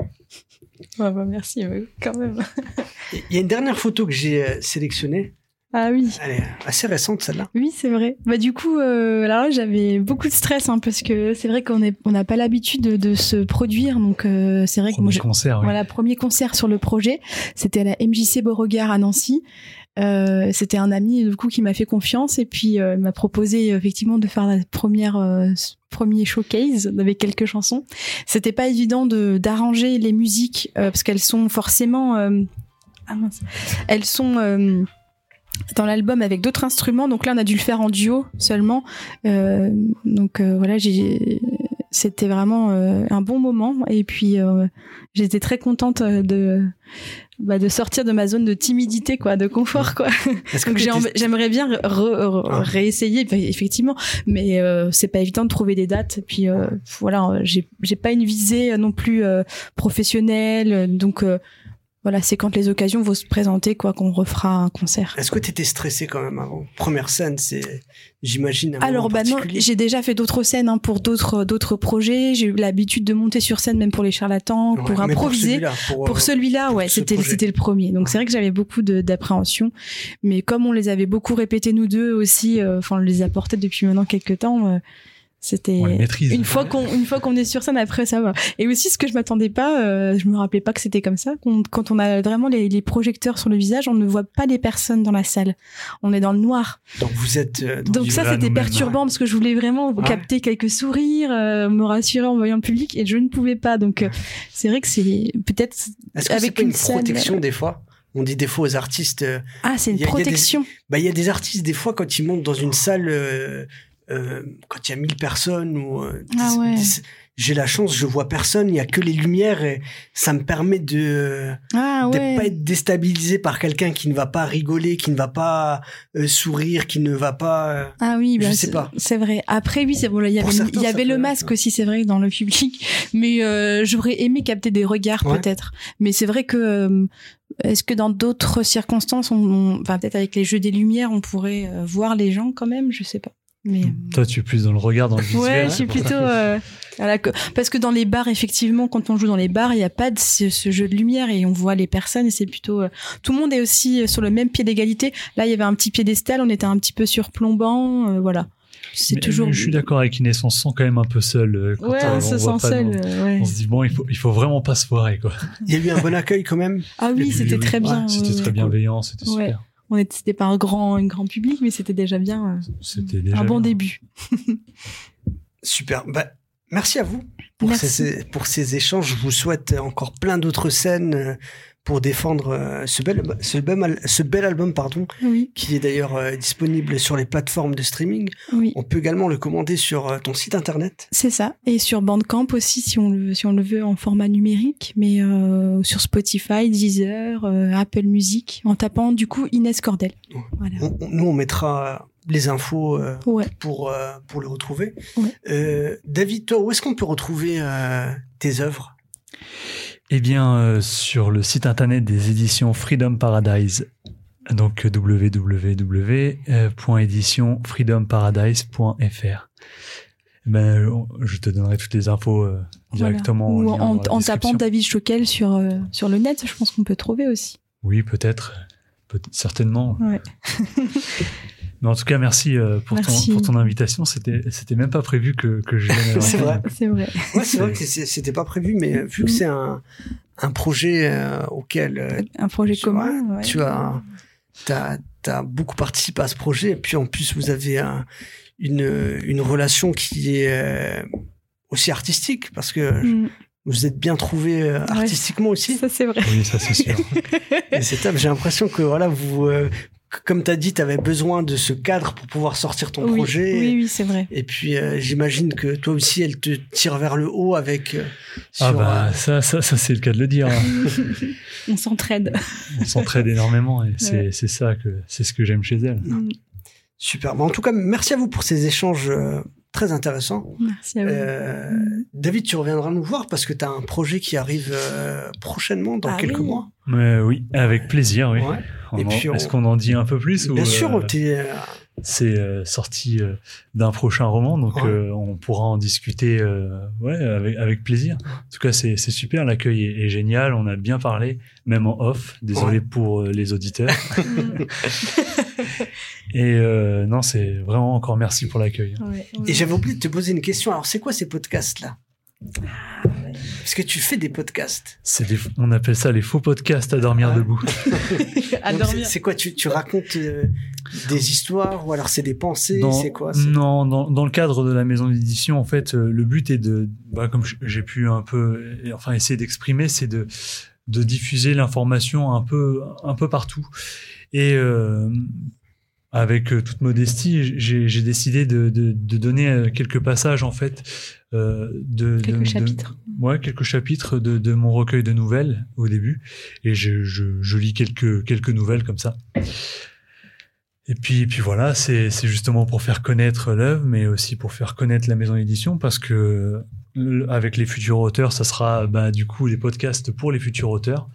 bah merci, quand même. <laughs> Il y a une dernière photo que j'ai sélectionnée. Ah oui. Elle est assez récente celle-là. Oui, c'est vrai. Bah du coup, euh, alors j'avais beaucoup de stress hein, parce que c'est vrai qu'on est, on n'a pas l'habitude de, se produire, donc euh, c'est vrai que moi, concert, voilà, premier concert sur le projet, c'était à la MJC Beauregard à Nancy. Euh, c'était un ami du coup qui m'a fait confiance et puis euh, m'a proposé effectivement de faire la première euh, premier showcase avec quelques chansons. C'était pas évident de d'arranger les musiques parce qu'elles sont forcément ah mince, elles sont dans l'album avec d'autres instruments. Donc là, on a dû le faire en duo seulement. Euh, donc euh, voilà, c'était vraiment euh, un bon moment. Et puis euh, j'étais très contente de bah, de sortir de ma zone de timidité, quoi, de confort, quoi. <laughs> Donc j'aimerais bien ah. réessayer, effectivement, mais c'est pas évident de trouver des dates. Puis voilà, j'ai j'ai pas une visée non plus professionnelle, donc voilà, c'est quand les occasions vont se présenter, quoi, qu'on refera un concert. Est-ce que tu étais stressé quand même avant? Première scène, c'est, j'imagine. Alors, bah non, j'ai déjà fait d'autres scènes hein, pour d'autres d'autres projets. J'ai eu l'habitude de monter sur scène, même pour les charlatans, pour improviser. Pour euh, celui-là, ouais, c'était c'était le premier. Donc c'est vrai que j'avais beaucoup d'appréhension, mais comme on les avait beaucoup répétés nous deux aussi, euh, enfin, on les apportait depuis maintenant quelques temps. Euh, c'était une fois qu'on une fois qu'on est sur scène après ça va. Et aussi ce que je m'attendais pas, euh, je me rappelais pas que c'était comme ça. Quand, on a vraiment les, les, projecteurs sur le visage, on ne voit pas les personnes dans la salle. On est dans le noir. Donc vous êtes. Euh, Donc ça c'était perturbant parce que je voulais vraiment capter quelques sourires, euh, me rassurer en voyant le public et je ne pouvais pas. Donc euh, c'est vrai que c'est peut-être avec une, protection des fois? On dit des fois aux artistes. ah, c'est une protection. bah, il y a des artistes, des fois, quand ils montent dans une salle, euh, quand il y a 1000 personnes ou euh, ah j'ai la chance, je vois personne, il y a que les lumières et ça me permet de Ah de ouais. pas être déstabilisé par quelqu'un qui ne va pas rigoler, qui ne va pas euh, sourire, qui ne va pas. euh, Ah oui, Je bah, sais pas. C'est vrai. Après, oui, c'est bon. Il y avait, certains, il y ça avait peut le masque aussi, c'est vrai, dans le public. <laughs> Mais euh, j'aurais aimé capter des regards Ouais. peut-être. Mais c'est vrai que euh, est-ce que dans d'autres circonstances, on, on- enfin peut-être avec les jeux des lumières, on pourrait euh, voir les gens quand même? Je sais pas. Mais Toi, tu es plus dans le regard, dans le visuel. ouais, hein, je suis plutôt euh, à la co- parce que dans les bars, effectivement, quand on joue dans les bars, il n'y a pas de ce, ce jeu de lumière et on voit les personnes et c'est plutôt euh, tout le monde est aussi euh, sur le même pied d'égalité. Là, il y avait un petit piédestal, on était un petit peu surplombant, euh, voilà. C'est Mais- toujours. mais Je suis d'accord avec Inès, on se sent quand même un peu seul. euh, Quand Ouais, euh, on se voit sent pas seul. nos- ouais. On se dit bon, il faut, il faut vraiment pas se foirer quoi. Il y a eu un bon accueil quand même. Ah oui, c'était très ouais, bien. C'était très bienveillant, c'était super. On était, c'était pas un grand, un grand public, mais c'était déjà bien. euh, C'était déjà un bon bien. début. <laughs> Super. Bah, merci à vous pour Merci. ces, pour ces échanges. Je vous souhaite encore plein d'autres scènes euh, pour défendre euh, ce bel, ce bel, ce bel album, pardon, Oui, qui est d'ailleurs euh, disponible sur les plateformes de streaming. oui. On peut également le commander sur euh, ton site internet. C'est ça. Et sur Bandcamp aussi, si on le, si on le veut en format numérique, mais euh, sur Spotify, Deezer, euh, Apple Music, en tapant du coup Inès Cordel. Ouais. Voilà. On- on- nous, on mettra les infos euh, Ouais. pour, euh, pour le retrouver. Ouais. Euh, David, toi, où est-ce qu'on peut retrouver tes œuvres? Eh bien, euh, sur le site internet des éditions Freedom Paradise, donc euh, www.éditionfreedomparadise.fr. Ben, on- je te donnerai toutes les infos euh, Voilà. directement. Ou en, tapant. David Choquel sur, euh, sur le net, je pense qu'on peut trouver aussi. Oui, peut-être. Peut certainement. Ouais. <laughs> Mais en tout cas, merci, euh, pour, Merci. Ton, pour ton invitation. C'était, c'était même pas prévu que, que je vienne. <laughs> C'est vrai. C'est vrai. Ouais, c'est vrai que c'est- c'était pas prévu, mais vu que c'est un, un projet euh, auquel euh, Un projet tu commun. vois, ouais. tu as, t'as, t'as beaucoup participé à ce projet, et puis en plus vous avez un- une, une relation qui est euh, aussi artistique, parce que Mm. vous êtes bien trouvé Ouais. artistiquement aussi. Ça, c'est vrai. Oui, ça c'est sûr. <laughs> Et c'est top. J'ai l'impression que voilà, vous, euh, comme tu as dit, tu avais besoin de ce cadre pour pouvoir sortir ton oui, projet. oui, oui, c'est vrai. Et puis euh, j'imagine que toi aussi, elle te tire vers le haut avec. euh, Ah bah euh, ça, ça, ça c'est le cas de le dire. hein. <laughs> On s'entraide. On s'entraide énormément et c'est, Ouais. c'est ça que c'est ce que j'aime chez elle. Mm. super. Bon, en tout cas, merci à vous pour ces échanges euh, très intéressants. Merci à vous. Mm. David, tu reviendras nous voir parce que tu as un projet qui arrive euh, prochainement, dans Ah quelques oui. mois. Mais oui, avec plaisir, oui. Ouais. On Et en- puis on- Est-ce qu'on en dit un peu plus Bien ou, sûr, euh, t'es, euh, c'est euh, sorti euh, d'un prochain roman, donc Ouais. euh, on pourra en discuter euh, ouais, avec, avec plaisir. En tout cas, c'est c'est super, l'accueil est, est génial, on a bien parlé, même en off. Désolé Ouais. pour euh, les auditeurs. <laughs> <laughs> Et euh, non, c'est vraiment encore merci pour l'accueil. Ouais, ouais. Et j'avais oublié de te poser une question. Alors, c'est quoi ces podcasts-là? Ah, Parce que tu fais des podcasts. C'est des- on appelle ça les faux podcasts à dormir debout. <laughs> à Donc, c'est- dormir. C'est quoi tu, tu racontes euh, des histoires ou alors c'est des pensées Dans- C'est quoi c'est- Non, dans, dans le cadre de la maison d'édition, en fait, euh, le but est de, bah, comme j'ai pu un peu, euh, enfin, essayer d'exprimer, c'est de, de diffuser l'information un peu, un peu partout. Et euh, avec euh, toute modestie, j'ai j'ai décidé de, de, de donner euh, quelques passages, en fait, euh, de Quelques de- de- chapitres. ouais, quelques chapitres de, de mon recueil de nouvelles au début, et je, je, je lis quelques quelques nouvelles comme ça. Et puis, et puis voilà, c'est c'est justement pour faire connaître l'œuvre, mais aussi pour faire connaître la maison d'édition, parce que avec les futurs auteurs, ça sera bah, du coup des podcasts pour les futurs auteurs.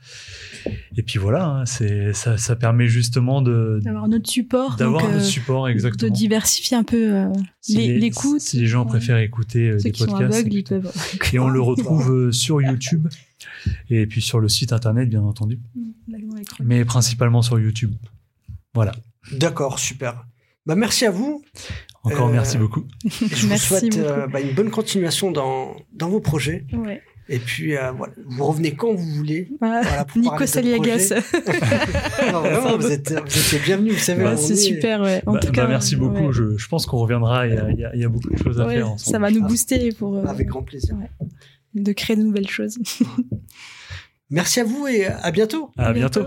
Et puis voilà, hein, c'est ça, ça permet justement de D'avoir notre support. d'avoir un euh, support exactement. De diversifier un peu euh, Si l'écoute. Si les gens Ouais. préfèrent écouter euh, Ceux des qui sont podcasts, aveugles, ils peuvent. et on le <laughs> retrouve euh, sur YouTube et puis sur le site internet, bien entendu, mais principalement sur YouTube. Voilà. D'accord, super. Bah, merci à vous. Encore Euh, merci beaucoup. Je vous Merci souhaite euh, bah, une bonne continuation dans, dans vos projets. Ouais. Et puis, euh, voilà, vous revenez quand vous voulez. Voilà. Voilà, pour Nico Saliagas. <laughs> Non, vraiment, vous êtes, vous êtes bienvenus, vous savez. C'est est- super, ouais. En Bah, tout bah, cas, merci beaucoup. ouais. Je, je pense qu'on reviendra. Il y a, il y a- il y a beaucoup de choses à faire ensemble. ça va nous booster pour euh, Avec grand plaisir. de créer de nouvelles choses. Merci à vous et à bientôt. À bientôt.